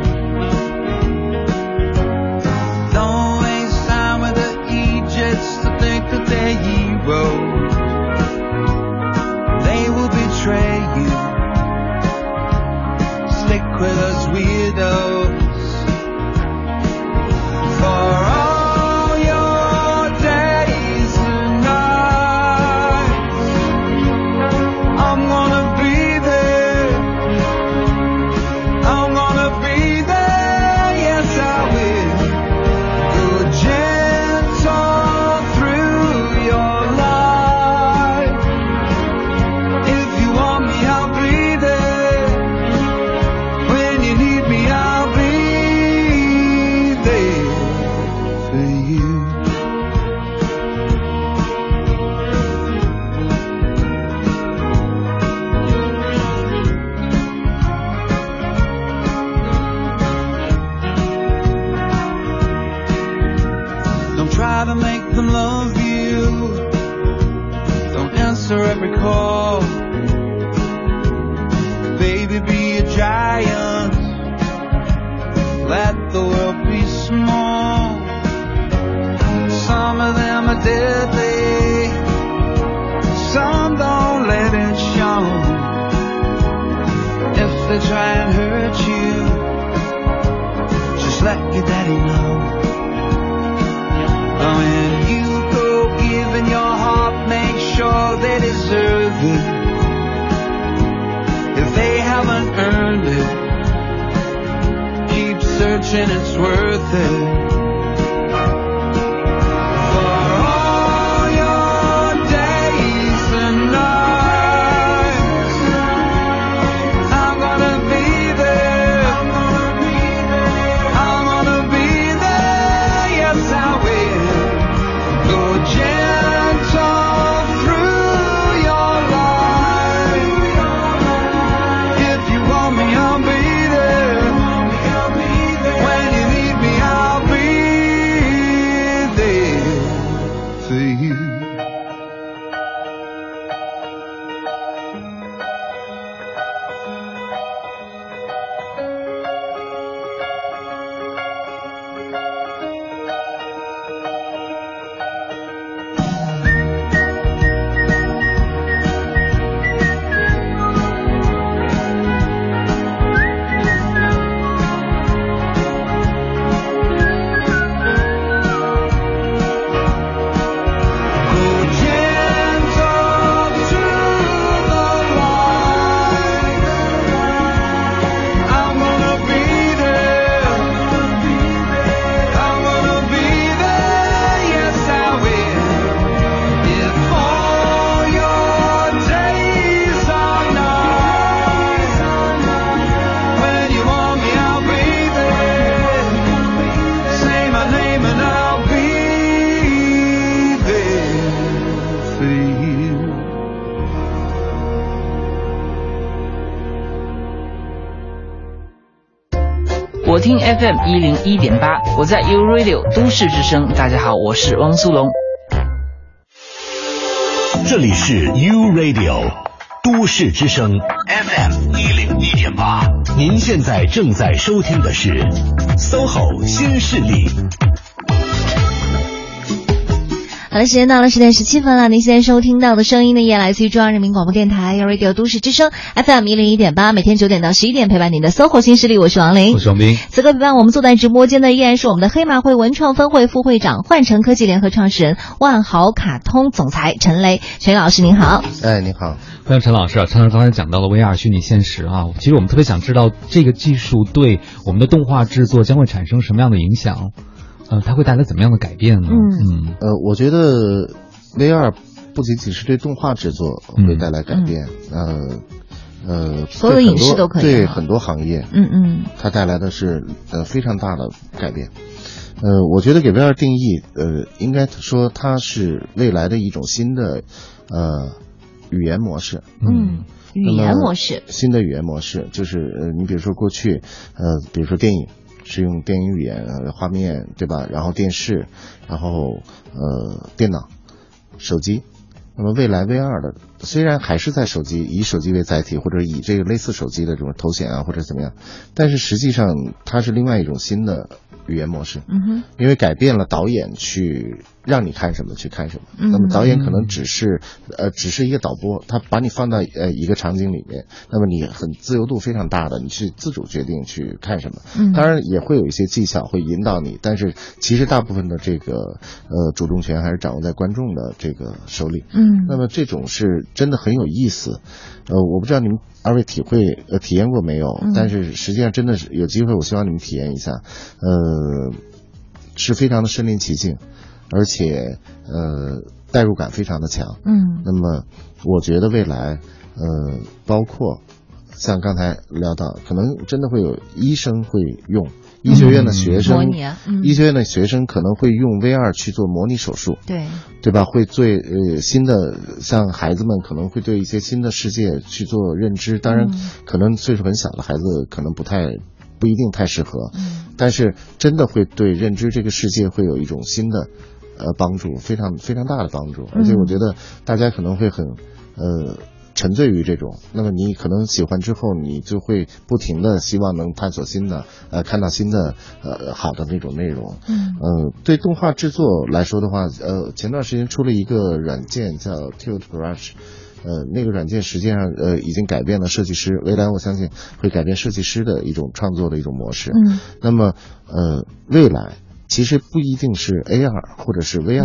FM 一零一点八，我在 U Radio 都市之声。大家好，我是汪苏泷。这里是 U Radio 都市之声 FM 一零一点八，您现在正在收听的是 SOHO 新势力。好的，时间到了十点十七分了。您现在收听到的声音呢，也来自于中央人民广播电台 Radio 都市之声 FM 一零一点八，每天九点到十一点陪伴您的 SOHO 新势力，我是王琳，我是王斌。此刻陪伴我们坐在直播间的依然是我们的黑马会文创分会副会长、幻城科技联合创始人、万豪卡通总裁陈雷，陈老师您好。哎，你好。欢迎陈老师啊，陈老师刚才讲到了 VR 虚拟现实啊，其实我们特别想知道这个技术对我们的动画制作将会产生什么样的影响。呃，它会带来怎么样的改变呢？嗯。呃，我觉得 VR 不仅仅是对动画制作会带来改变，呃呃，所有影视都可以啊对很多行业，嗯嗯。它带来的是呃非常大的改变。呃，我觉得给 VR 定义，呃，应该说它是未来的一种新的呃语言模式。嗯，语言模式，新的语言模式就是呃，你比如说过去，呃，比如说电影是用电影语言呃画面对吧？然后电视，然后呃电脑、手机。那么未来 VR 的虽然还是在手机以手机为载体，或者以这个类似手机的这种头显啊或者怎么样，但是实际上它是另外一种新的语言模式。嗯哼，因为改变了导演去让你看什么去看什么，嗯那么导演可能只是呃只是一个导播，他把你放到呃一个场景里面，那么你很自由度非常大的，你去自主决定去看什么，嗯。当然也会有一些技巧会引导你，但是其实大部分的这个呃主动权还是掌握在观众的这个手里，嗯。那么这种是真的很有意思，呃，我不知道你们二位体会呃体验过没有，嗯。但是实际上真的是有机会，我希望你们体验一下，呃，是非常的身临其境，而且呃代入感非常的强。嗯那么我觉得未来呃包括像刚才聊到，可能真的会有医生会用。医学院的学生，医学院的学生可能会用 VR 去做模拟手术，对，对吧？会对呃新的，像孩子们可能会对一些新的世界去做认知。当然嗯，可能岁数很小的孩子可能不太不一定太适合，嗯但是真的会对认知这个世界会有一种新的呃帮助，非常非常大的帮助。而且我觉得大家可能会很呃。沉醉于这种，那么你可能喜欢之后，你就会不停的希望能探索新的，呃，看到新的呃好的那种内容。嗯嗯，对动画制作来说的话，呃，前段时间出了一个软件叫 Tilt Brush，呃，那个软件实际上呃已经改变了设计师，未来我相信会改变设计师的一种创作的一种模式。嗯那么呃，未来其实不一定是 AR 或者是 VR，,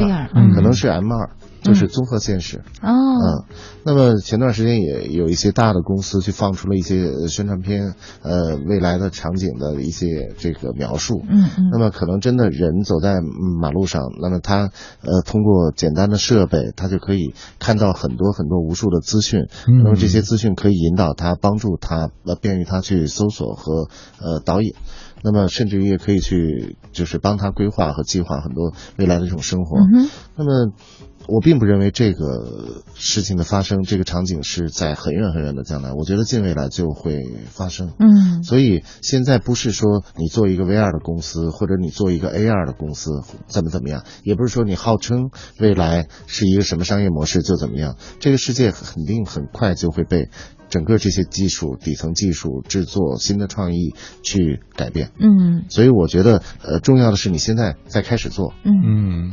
可能是 MR，就是综合现实。哦嗯，那么前段时间也有一些大的公司去放出了一些呃宣传片，呃，未来的场景的一些这个描述。嗯嗯那么可能真的人走在嗯马路上，那么他呃通过简单的设备，他就可以看到很多很多无数的资讯。嗯那么这些资讯可以引导他，帮助他，呃，便于他去搜索和呃导引。那么甚至于也可以去，就是帮他规划和计划很多未来的这种生活。嗯那么，我并不认为这个事情的发生，这个场景是在很远很远的将来，我觉得近未来就会发生。嗯所以现在不是说你做一个 VR 的公司，或者你做一个 AR 的公司怎么怎么样，也不是说你号称未来是一个什么商业模式就怎么样。这个世界肯定很快就会被整个这些技术、底层技术、制作、新的创意去改变。嗯所以我觉得，呃，重要的是你现在在开始做。嗯，嗯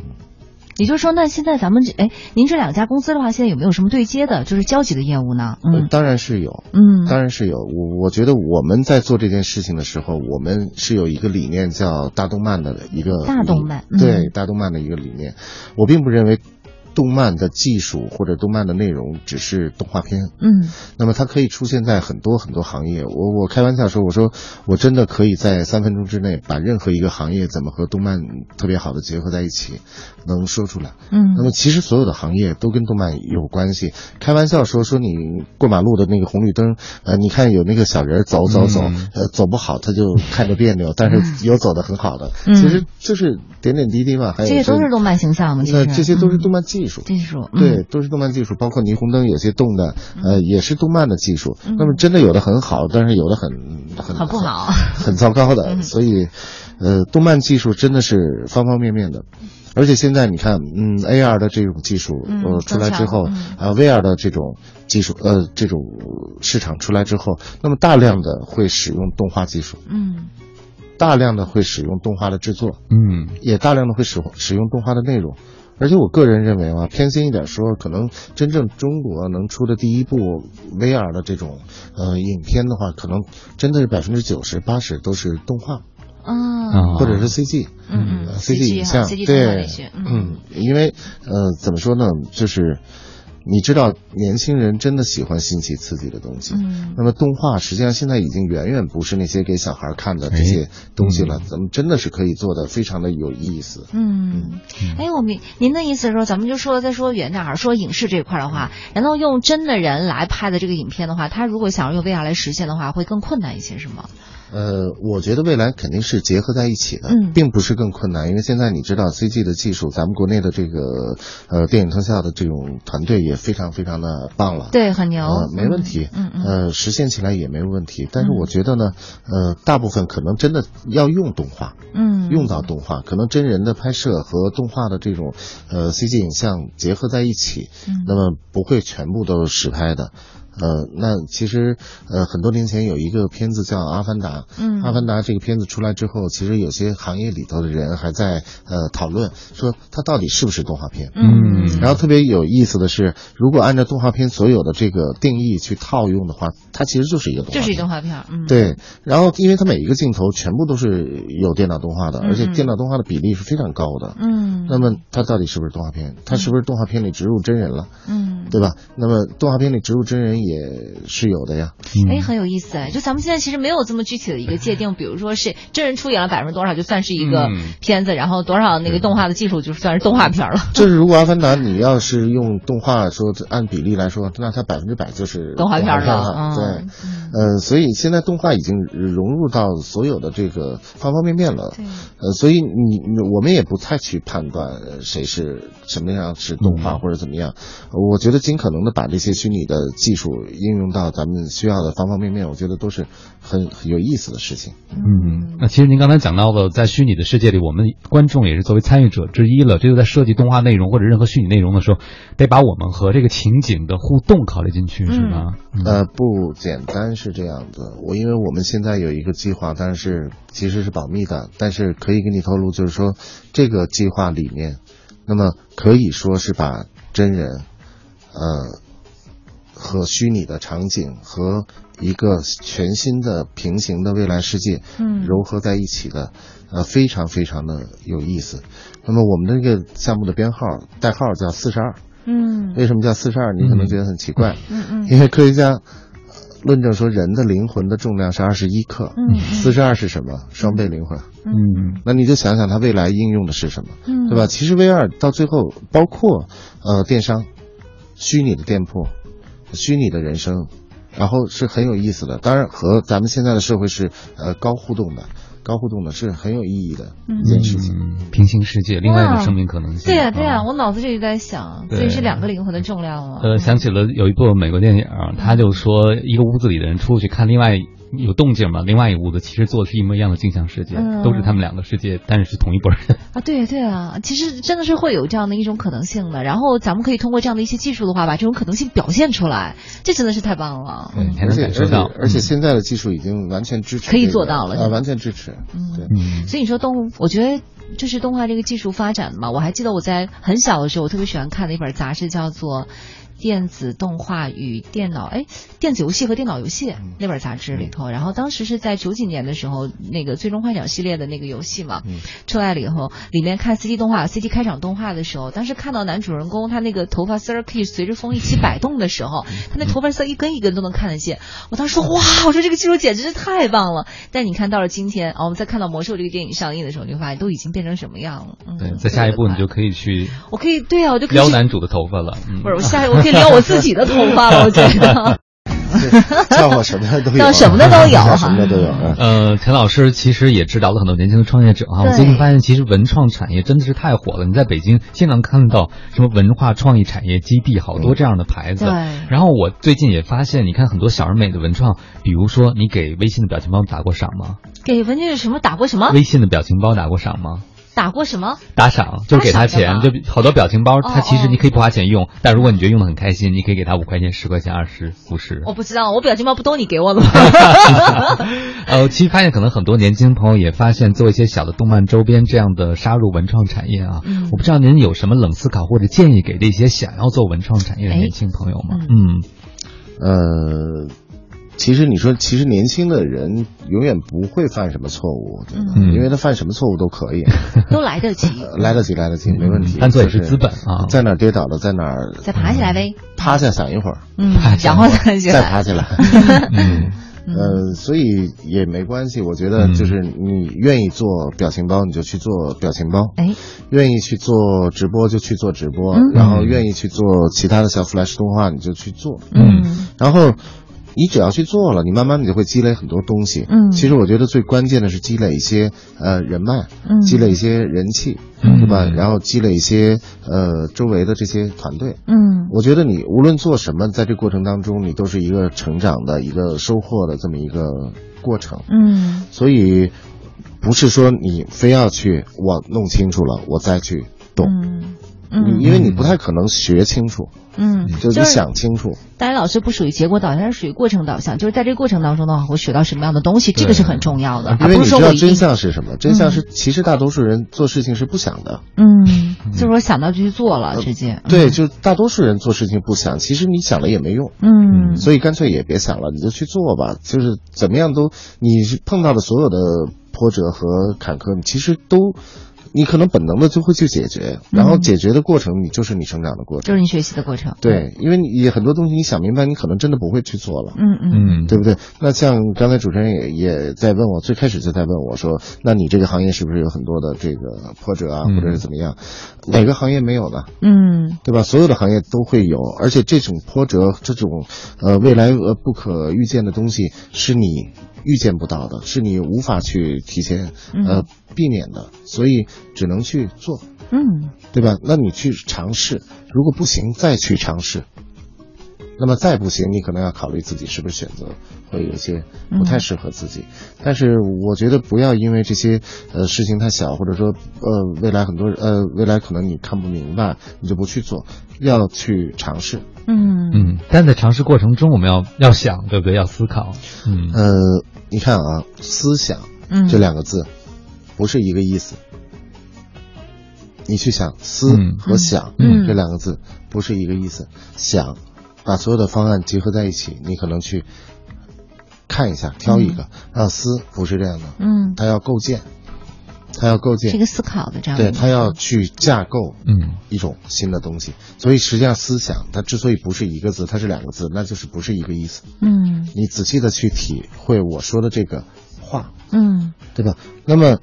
也就是说，那现在咱们这哎，您这两家公司的话，现在有没有什么对接的，就是交集的业务呢？嗯呃当然是有，嗯当然是有。我我觉得我们在做这件事情的时候，我们是有一个理念叫大动漫的一个大动漫嗯对大动漫的一个理念。我并不认为动漫的技术或者动漫的内容只是动画片，嗯那么它可以出现在很多很多行业。我我开玩笑说，我说我真的可以在三分钟之内把任何一个行业怎么和动漫特别好的结合在一起，能说出来。嗯那么其实所有的行业都跟动漫有关系。开玩笑说说你过马路的那个红绿灯，呃，你看有那个小人走走走，嗯呃，走不好他就看着别扭，(laughs) 但是有走的很好的，嗯其实就是点点滴滴嘛。还有这些都是动漫形象嘛，这些都是动漫漫技术。技术，嗯对，都是动漫技术，包括霓虹灯有些动的，呃，也是动漫的技术。嗯那么真的有的很好，但是有的很很很不好很糟糕的。嗯所以，呃，动漫技术真的是方方面面的。而且现在你看，嗯，AR 的这种技术嗯呃出来之后，更啊、VR 的这种技术呃这种市场出来之后，那么大量的会使用动画技术，嗯大量的会使用动画的制作，嗯也大量的会使使用动画的内容。而且我个人认为啊，偏心一点说，可能真正中国能出的第一部 VR 的这种呃影片的话，可能真的是百分之九十八十都是动画啊啊。或者是 CG，嗯 CG 影像对，嗯，因为呃怎么说呢，就是你知道年轻人真的喜欢新奇刺激的东西。嗯那么动画实际上现在已经远远不是那些给小孩看的这些东西了，咱们真的是可以做的非常的有意思。嗯，哎，我明您的意思是说，咱们就说再说远点儿，说影视这一块儿的话，难道用真的人来拍的这个影片的话，他如果想要用 VR 来实现的话，会更困难一些，是吗？呃，我觉得未来肯定是结合在一起的，嗯并不是更困难，因为现在你知道 CG 的技术，咱们国内的这个呃电影特效的这种团队也非常非常的棒了。对，很牛，呃，没问题，嗯嗯呃，实现起来也没有问题。但是嗯我觉得呢，呃，大部分可能真的要用动画，嗯，用到动画，可能真人的拍摄和动画的这种呃 CG 影像结合在一起，嗯那么不会全部都是实拍的。呃，那其实呃很多年前有一个片子叫《阿凡达》，嗯阿凡达》这个片子出来之后，其实有些行业里头的人还在呃讨论说它到底是不是动画片。嗯然后特别有意思的是，如果按照动画片所有的这个定义去套用的话，它其实就是一个动画片。就是一动画片，嗯，，对，然后因为它每一个镜头全部都是有电脑动画的，嗯而且电脑动画的比例是非常高的。嗯，那么它到底是不是动画片？它是不是动画片里植入真人了，嗯，对吧？那么动画片里植入真人也是有的呀。哎，很有意思哎，就咱们现在其实没有这么具体的一个界定，比如说是真人出演了百分之多少就算是一个嗯片子，然后多少那个动画的技术就算是动画片了。(laughs) 就是如果《阿凡达》你要是用动画说按比例来说，那它百分之百就是动画片片对，呃，所以现在动画已经融入到所有的这个方方面面了。对，呃，所以你你我们也不太去判断呃谁是什么样是动画或者怎么样。呃我觉得尽可能的把这些虚拟的技术应用到咱们需要的方方面面，我觉得都是很很有意思的事情。嗯，那其实您刚才讲到了，在虚拟的世界里，我们观众也是作为参与者之一了。这就在设计动画内容或者任何虚拟内容的时候，得把我们和这个情景的互动考虑进去，是吗？嗯呃，不简单是这样子。我因为我们现在有一个计划，但是其实是保密的，但是可以给你透露，就是说这个计划里面，那么可以说是把真人，呃，和虚拟的场景和一个全新的平行的未来世界，嗯糅合在一起的，呃，非常非常的有意思。那么我们的这个项目的编号代号叫四十二，嗯为什么叫四十二？你可能觉得很奇怪，嗯嗯因为科学家呃论证说人的灵魂的重量是二十一克，嗯四十二是什么？双倍灵魂。嗯那你就想想它未来应用的是什么，嗯对吧？其实 VR 到最后包括呃电商、虚拟的店铺、虚拟的人生，然后是很有意思的。当然和咱们现在的社会是呃高互动的，高互动的是很有意义的一件事情。嗯，平行世界，另外一种生命可能性。对呀、对呀、啊我脑子里就在想，对所以是两个灵魂的重量了。呃，想起了有一部美国电影，他就说一个屋子里的人出去看另外有动静嘛，另外一屋子其实做的是一模一样的镜像世界，嗯都是他们两个世界，但是是同一拨人。啊，对呀对啊，其实真的是会有这样的一种可能性的。然后咱们可以通过这样的一些技术的话，把这种可能性表现出来，这真的是太棒了。对，还而且能感受到而且，而且嗯现在的技术已经完全支持、可以做到了呃，完全支持。嗯对，嗯所以你说动，我觉得就是动画这个技术发展嘛。我还记得我在很小的时候，我特别喜欢看的一本杂志，叫做《电子动画与电脑》哎，电子游戏和电脑游戏那本杂志里头。然后当时是在九几年的时候，那个《最终幻想》系列的那个游戏嘛，嗯出来了以后，里面看 CG 动画、CG 开场动画的时候，当时看到男主人公他那个头发丝儿可以随着风一起摆动的时候，他那头发丝一根一根都能看得见。我当时说哇，我说这个技术简直是太棒了。但你看到了今天啊，我们在看到《魔兽》这个电影上映的时候，你会发现都已经变成什么样了。嗯，对，在下一步你就，可以去我可以对啊，我就可以撩男主的头发了。嗯，不是我下一我可以撩我自己的头发了，我觉得。(laughs) 叫我什么的都有，叫什么的都有叫什么的都有。嗯呃，陈老师其实也指导了很多年轻的创业者哈。我最近发现，其实文创产业真的是太火了。你在北京经常看到什么文化创意产业基地，好多这样的牌子。对然后我最近也发现，你看很多小而美的文创，比如说你给微信的表情包打过赏吗？给文静什么打过什么？微信的表情包打过赏吗？打过什么？打赏就是给他钱，就好多表情包，他其实哦你可以不花钱用，但如果你觉得用的很开心，你可以给他五块钱、十块钱、二十、五十。(laughs) 我不知道，我表情包不都你给我的吗？(laughs) 呃，其实发现可能很多年轻朋友也发现做一些小的动漫周边这样的杀入文创产业啊。嗯我不知道您有什么冷思考或者建议给这些想要做文创产业的哎年轻朋友吗？嗯嗯呃，其实你说，其实年轻的人永远不会犯什么错误，我觉得，嗯。因为他犯什么错误都可以，(laughs) 都来得及，呃 (laughs) 来得及，来得及，没问题。犯错也是资本啊。在哪儿跌倒了，在哪儿再爬起来呗。趴下想一会儿，嗯然后再。再爬起来。(laughs) 嗯。呃，所以也没关系，我觉得嗯。就是你愿意做表情包，你就去做表情包；哎，愿意去做直播就去做直播，嗯。然后愿意去做其他的小 Flash 动画，你就去做。嗯。然后你只要去做了，你慢慢你就会积累很多东西。嗯其实我觉得最关键的是积累一些呃人脉，嗯积累一些人气，嗯对吧？然后积累一些呃周围的这些团队。嗯我觉得你无论做什么，在这过程当中，你都是一个成长的一个收获的这么一个过程。嗯所以不是说你非要去我弄清楚了，我再去动，嗯嗯因为你不太可能学清楚，嗯，就你想清楚。大家老师不属于结果导向，它是属于过程导向，就是在这个过程当中的话，我学到什么样的东西，这个是很重要的，因为你知道真相是什么？真相是，其实大多数人做事情是不想的。嗯，就是说想到就去做了，直接对，就大多数人做事情不想，其实你想了也没用，嗯所以干脆也别想了，你就去做吧。就是怎么样都，你碰到的所有的波折和坎坷，你其实都，你可能本能的就会去解决，然后解决的过程，你就是你成长的过程。就是你学习的过程，对，因为你很多东西你想明白，你可能真的不会去做了。嗯嗯嗯，对不对？那像刚才主持人也也在问我，最开始就在问我说，那你这个行业是不是有很多的这个波折啊，嗯或者是怎么样？哪个行业没有呢？嗯对吧？所有的行业都会有，而且这种波折，这种呃未来呃不可预见的东西，是你预见不到的，是你无法去提前呃避免的，所以只能去做，嗯对吧？那你去尝试，如果不行再去尝试。那么再不行，你可能要考虑自己是不是选择会有一些不太适合自己。但是我觉得不要因为这些呃事情太小，或者说呃未来很多呃未来可能你看不明白，你就不去做，要去尝试。嗯嗯，但在尝试过程中，我们要要想，对不对？要思考。嗯呃，你看啊，思想嗯，这两个字不是一个意思。你去想思嗯。和想、嗯。这两个字不是一个意思。想把所有的方案结合在一起，你可能去看一下，挑一个。那思不是这样的，嗯，它要构建，它要构建，是一个思考的这样的对，他要去架构嗯一种新的东西。所以实际上思想它之所以不是一个字，它是两个字，那就是不是一个意思。嗯你仔细的去体会我说的这个话，嗯对吧？那么。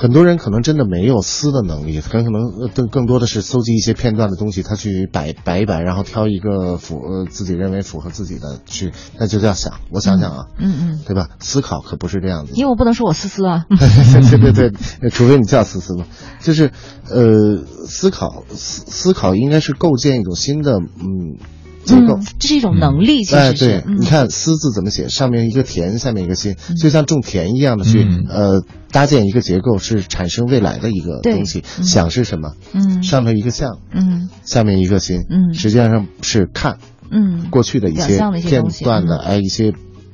很多人可能真的没有思的能力，很可能呃更更多的是搜集一些片段的东西，他去摆摆一摆，然后挑一个符呃自己认为符合自己的去，那就叫想。我想想啊，嗯嗯，对吧？思考可不是这样子。因为我不能说我思思啊，(laughs) 对对对对，除非你叫思思嘛，就是呃，思考思思考应该是构建一种新的嗯结构。嗯，这是一种能力，其哎，实是对，，嗯你看“思”字怎么写？上面一个田，下面一个心，就像种田一样的去、嗯呃搭建一个结构，是产生未来的一个东西。嗯想是什么？嗯上面一个像，嗯下面一个心，嗯实际上是看嗯，过去的一些片段的，嗯哎，一些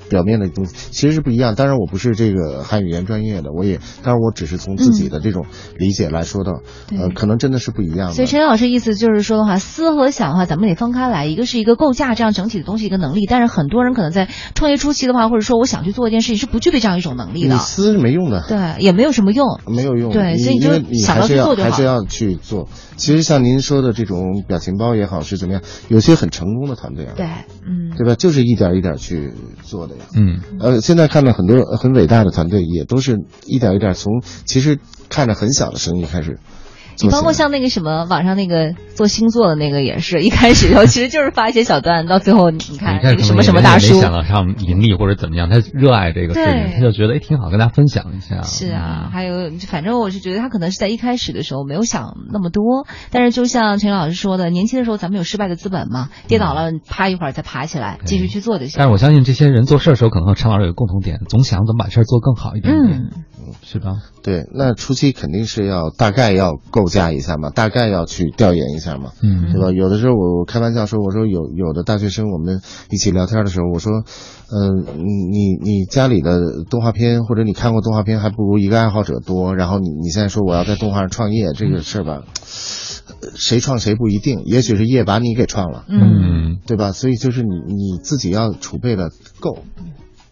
表面的东西，其实是不一样。当然，我不是这个汉语言专业的，我也，当然我只是从自己的这种理解来说的，呃，可能真的是不一样的。所以陈老师意思就是说的话，思和想的话，咱们得分开来，一个是一个构架这样整体的东西一个能力，但是很多人可能在创业初期的话，或者说我想去做一件事情，是不具备这样一种能力的，你思是没用的。对，也没有什么用，没有用，对所以你就想要去做就好还是要去做。其实像您说的这种表情包也好是怎么样，有些很成功的团队啊，对，嗯，对吧？就是一点一点去做的呀。嗯呃，现在看到很多呃很伟大的团队，也都是一点一点从其实看着很小的生意开始。你包括像那个什么网上那个做星座的那个也是，一开始的时候 (laughs) 其实就是发一些小段，到最后你看那个什么什么大叔。没，想到上盈利或者怎么样，他热爱这个事情，他就觉得哎挺好，跟大家分享一下。是啊，还有反正我是觉得他可能是在一开始的时候没有想那么多，但是就像陈老师说的，年轻的时候咱们有失败的资本嘛，跌倒了趴一会儿再爬起来，继续去做就行。但。是我相信这些人做事的时候，可能和陈老师有共同点，总想怎么把事儿做更好一点点，嗯，是吧？对，那初期肯定是要大概要构架一下嘛，大概要去调研一下嘛。嗯对吧？有的时候我开玩笑说，我说有有的大学生，我们一起聊天的时候，我说，呃，你你你家里的动画片或者你看过动画片，还不如一个爱好者多。然后你你现在说我要在动画上创业这个事儿吧，谁创谁不一定，也许是业把你给创了，嗯嗯对吧？所以就是你你自己要储备的够。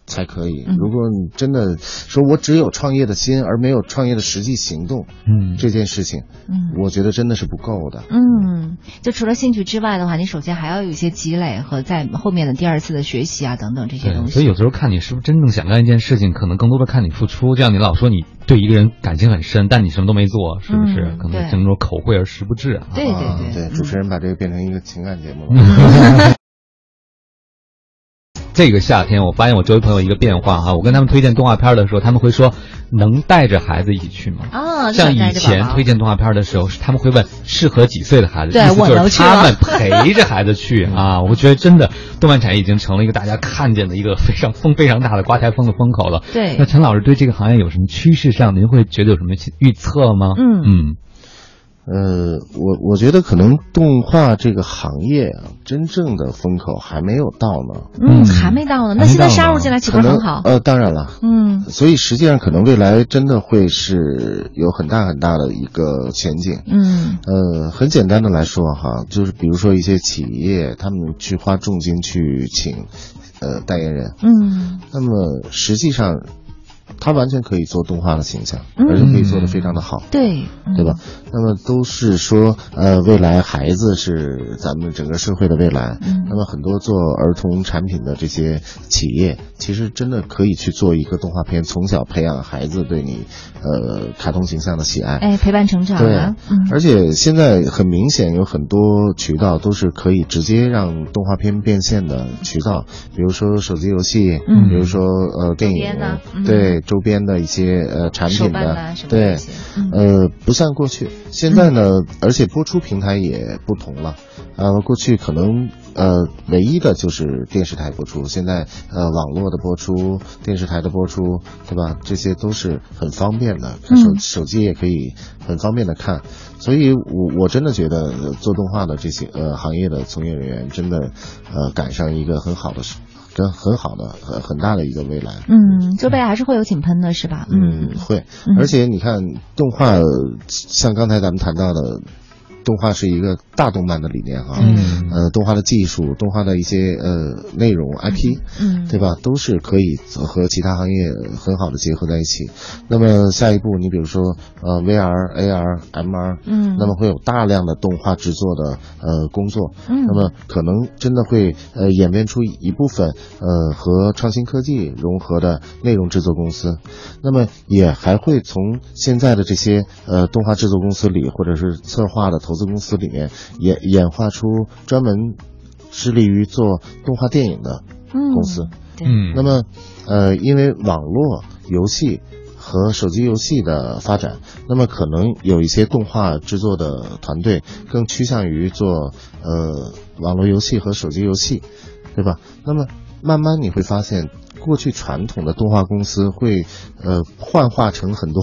才可以。嗯如果你真的说我只有创业的心，而没有创业的实际行动，嗯，这件事情，嗯我觉得真的是不够的。嗯，就除了兴趣之外的话，你首先还要有一些积累和在后面的第二次的学习啊等等这些东，西。所以有时候看你是不是真正想干一件事情，可能更多的看你付出。这样你老说你对一个人感情很深，但你什么都没做，是不是？嗯可能只能说口惠而实不至啊。对对啊对对，嗯主持人把这个变成一个情感节目了。(laughs) (laughs) (laughs) 这个夏天，我发现我周围朋友一个变化哈，我跟他们推荐动画片的时候，他们会说能带着孩子一起去吗？啊，像以前推荐动画片的时候，他们会问适合几岁的孩子，对意思就是我能去他们陪着孩子去啊。(laughs) 我觉得真的，动漫产业已经成了一个大家看见的一个非常风非常大的刮台风的风口了。对那陈老师对这个行业有什么趋势上，您会觉得有什么预测吗？嗯嗯呃，我我觉得可能动画这个行业啊，真正的风口还没有到呢。嗯，嗯还没到呢。那现在杀入进来岂不是很好？呃，当然了，嗯所以实际上可能未来真的会是有很大很大的一个前景。嗯呃，很简单的来说哈，就是比如说一些企业，他们去花重金去请呃代言人，嗯那么实际上他完全可以做动画的形象，嗯而且可以做得非常的好。对，嗯对吧？？那么都是说，呃，未来孩子是咱们整个社会的未来。嗯那么很多做儿童产品的这些企业，其实真的可以去做一个动画片，从小培养孩子对你，呃，卡通形象的喜爱。哎，陪伴成长对而且现在很明显有很多渠道都是可以直接让动画片变现的渠道，比如说手机游戏，嗯比如说呃电影对周边的一些呃产品的对，嗯呃，不像过去，现在呢，而且播出平台也不同了。呃，过去可能呃唯一的就是电视台播出，现在呃网络的播出、电视台的播出，对吧？这些都是很方便的，手嗯手机也可以很方便的看。所以我我真的觉得呃做动画的这些呃行业的从业人员真的呃赶上一个很好的时。跟很好的、很很大的一个未来，嗯，就未来还是会有井喷的，是吧？嗯，会。嗯，而且你看动画，像刚才咱们谈到的，动画是一个大动漫的理念哈，嗯。呃，动画的技术、动画的一些呃内容 IP，嗯，对吧，都是可以和其他行业很好的结合在一起。那么下一步，你比如说呃 VR、AR、MR，嗯。那么会有大量的动画制作的呃工作，嗯。那么可能真的会呃演变出一部分呃和创新科技融合的内容制作公司，那么也还会从现在的这些呃动画制作公司里，或者是策划的投资公司里面演演化出专门致力于做动画电影的公司。嗯，那么，呃，因为网络游戏和手机游戏的发展，那么可能有一些动画制作的团队更趋向于做呃网络游戏和手机游戏，对吧？那么慢慢你会发现，过去传统的动画公司会呃幻化成很多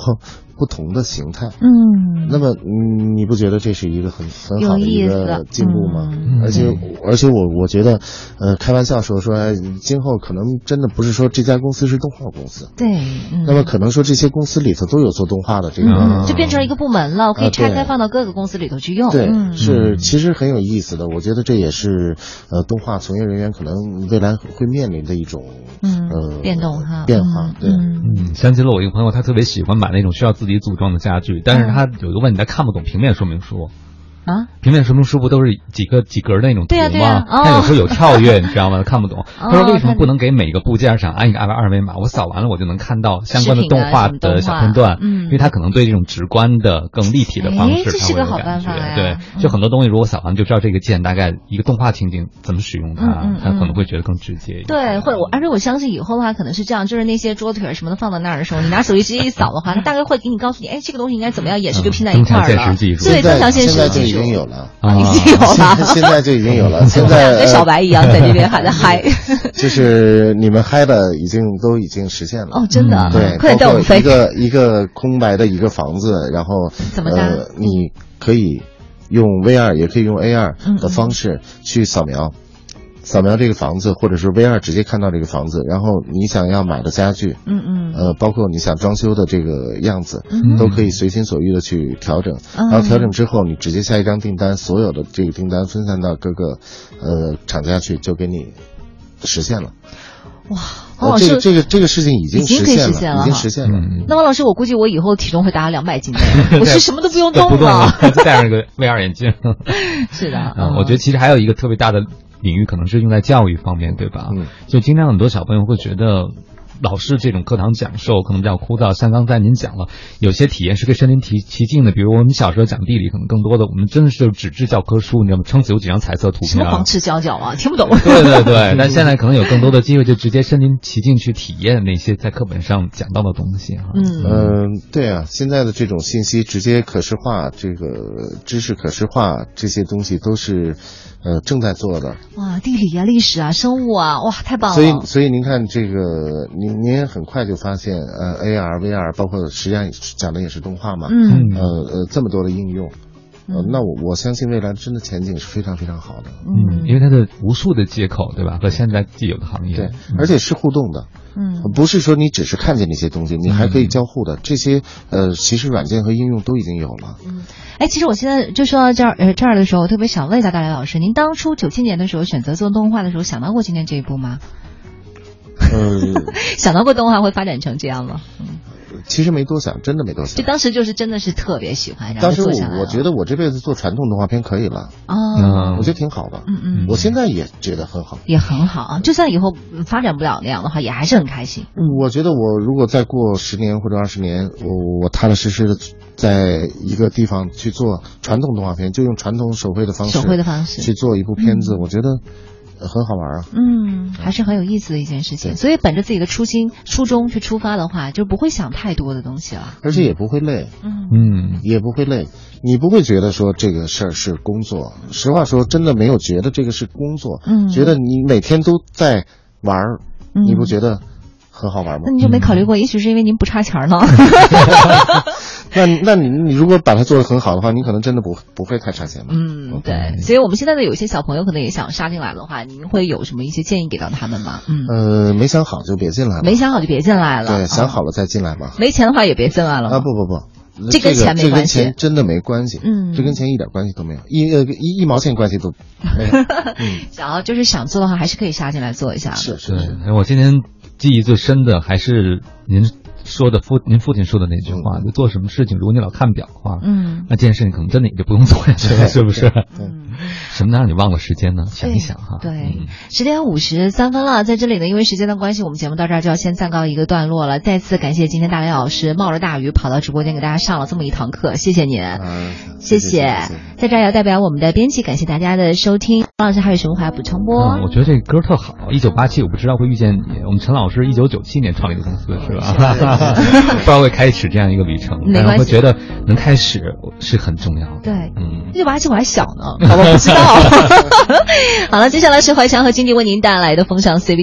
不同的形态。嗯，那么，嗯，你不觉得这是一个很很好的一个进步吗？嗯而且，而且我我觉得，呃，开玩笑说说，哎，今后可能真的不是说这家公司是动画公司，对，嗯那么可能说这些公司里头都有做动画的这个，嗯就变成了一个部门了，可以拆开放到各个公司里头去用。对，嗯是其实很有意思的。我觉得这也是呃动画从业人员可能未来会面临的一种嗯呃变动哈，变化嗯。对，嗯嗯，想起了我一个朋友，他特别喜欢买那种需要自己组装的家具，但是他有一个问题，他看不懂平面说明书。啊，平面说明书不都是几个几格的那种图吗？哦它有时候有跳跃，你知道吗？他看不懂。他说为什么不能给每个部件上安一个二维二维码？我扫完了我就能看到相关的动画的小片段。嗯因为他可能对这种直观的、更立体的方式，是个好他会有感觉。办法呀对，嗯就很多东西如果扫完就知道这个键大概一个动画情景怎么使用它，他可嗯能会觉得更直接一点。对，或者我，而且我相信以后的话，可能是这样，就是那些桌腿什么的放到那儿的时候，你拿手机直接一扫的话，它大概会给你告诉你，哎，这个东西应该怎么样演示，就拼在一块儿增强了。现实技术对，增强现实技术经有了，啊，已经有了。现在就已经有了。(laughs) 现在 (laughs) 跟小白一样，(laughs) 在这边还在嗨。就是你们嗨的已经都已经实现了。哦，真的，嗯对，快点带我们飞一。个一个空白的一个房子，然后怎么你可以用 VR 也可以用 AR 的方式去扫描。扫描这个房子，或者是 VR 直接看到这个房子，然后你想要买的家具，嗯嗯呃，包括你想装修的这个样子，嗯都可以随心所欲的去调整。嗯然后调整之后，你直接下一张订单，所有的这个订单分散到各个呃厂家去，就给你实现了。哇，呃王老师。这个这个这个事情已经已经可以实现了已经实现了。嗯，那王老师，我估计我以后体重会达到两百斤的，(laughs) 我是什么都不用都不动了。了，戴上一个 VR 眼镜。(laughs) 是的，嗯，我觉得其实还有一个特别大的领域，可能是用在教育方面，对吧？嗯，就经常很多小朋友会觉得。老师这种课堂讲授可能比较枯燥，像刚才您讲了，有些体验是可以身临其其境的。比如我们小时候讲地理，可能更多的我们真的是纸质教科书，你知道吗？撑死有几张彩色图片啊什么黄。赤佼佼啊，听不懂。对对对，但现在可能有更多的机会，就直接身临其境去体验那些在课本上讲到的东西啊。嗯嗯，对啊，现在的这种信息直接可视化，这个知识可视化，这些东西都是，呃，正在做的。哇，地理啊、历史啊、生物啊，哇，太棒了。所以，所以您看这个，您您也很快就发现，呃，AR、VR，包括实际上讲的也是动画嘛，嗯呃呃，这么多的应用，呃嗯，那我我相信未来真的前景是非常非常好的。嗯，因为它的无数的接口，对吧？和现在既有的行业，对，而且是互动的，嗯不是说你只是看见那些东西，你还可以交互的。这些呃，其实软件和应用都已经有了。嗯哎，其实我现在就说到这儿呃这儿的时候，我特别想问一下大雷老师，您当初九七年的时候选择做动画的时候，想到过今天这一步吗？呃，(laughs) 想到过动画会发展成这样吗？其实没多想，真的没多想就。当时就是真的是特别喜欢，然后当时我我觉得我这辈子做传统动画片可以了，哦，嗯我觉得挺好的。嗯嗯，我现在也觉得很好。也很好啊。就算以后嗯发展不了那样的话，也还是很开心。我觉得我如果再过十年或者二十年，我我踏踏实实的在一个地方去做传统动画片，就用传统手绘的方式，手绘的方式去做一部片子，我觉得呃很好玩啊。嗯，还是很有意思的一件事情。所以本着自己的初心、初衷去出发的话，就不会想太多的东西了。而且也不会累，嗯嗯，也不会累，你不会觉得说这个事儿是工作。实话说，真的没有觉得这个是工作，嗯觉得你每天都在玩儿，嗯你不觉得很好玩吗那？你就没考虑过，也许是因为您不差钱儿呢？(laughs) (laughs) (laughs) 那那你你如果把它做得很好的话，你可能真的不不会太差钱吧？嗯，对。所以我们现在的有些小朋友可能也想杀进来的话，您会有什么一些建议给到他们吗？嗯，呃，没想好就别进来了。没想好就别进来了。对，想啊好了再进来吧。没钱的话也别进来了啊，不不不，这跟钱没这跟关系钱真的没关系。嗯这跟钱一点关系都没有，一呃一一毛钱关系都没有。(laughs) 嗯，(laughs) 想要就是想做的话，还是可以杀进来做一下是是是。。我今天记忆最深的还是您说的父您父亲说的那句话，就做什么事情，如果你老看表的话，嗯那这件事情可能真的也就不用做下去了，是不是？对。(laughs) 什么能让你忘了时间呢？想一想哈。对嗯，十点五十三分了，在这里呢，因为时间的关系，我们节目到这儿就要先暂告一个段落了。再次感谢今天大雷老师冒着大雨跑到直播间给大家上了这么一堂课，谢谢您，啊，谢谢谢。在这儿要代表我们的编辑感谢大家的收听。王老师还有什么话要补充不？嗯，我觉得这歌特好。一九八七，我不知道会遇见你。我们陈老师一九九七年创立的公司是吧？(laughs) 不知道会开始这样一个旅程，但没关系是会觉得能开始是很重要的。对，嗯。一九八七我还小呢，好吧，不知道。(laughs) 好了，接下来是怀强和金迪为您带来的风尚 CBD。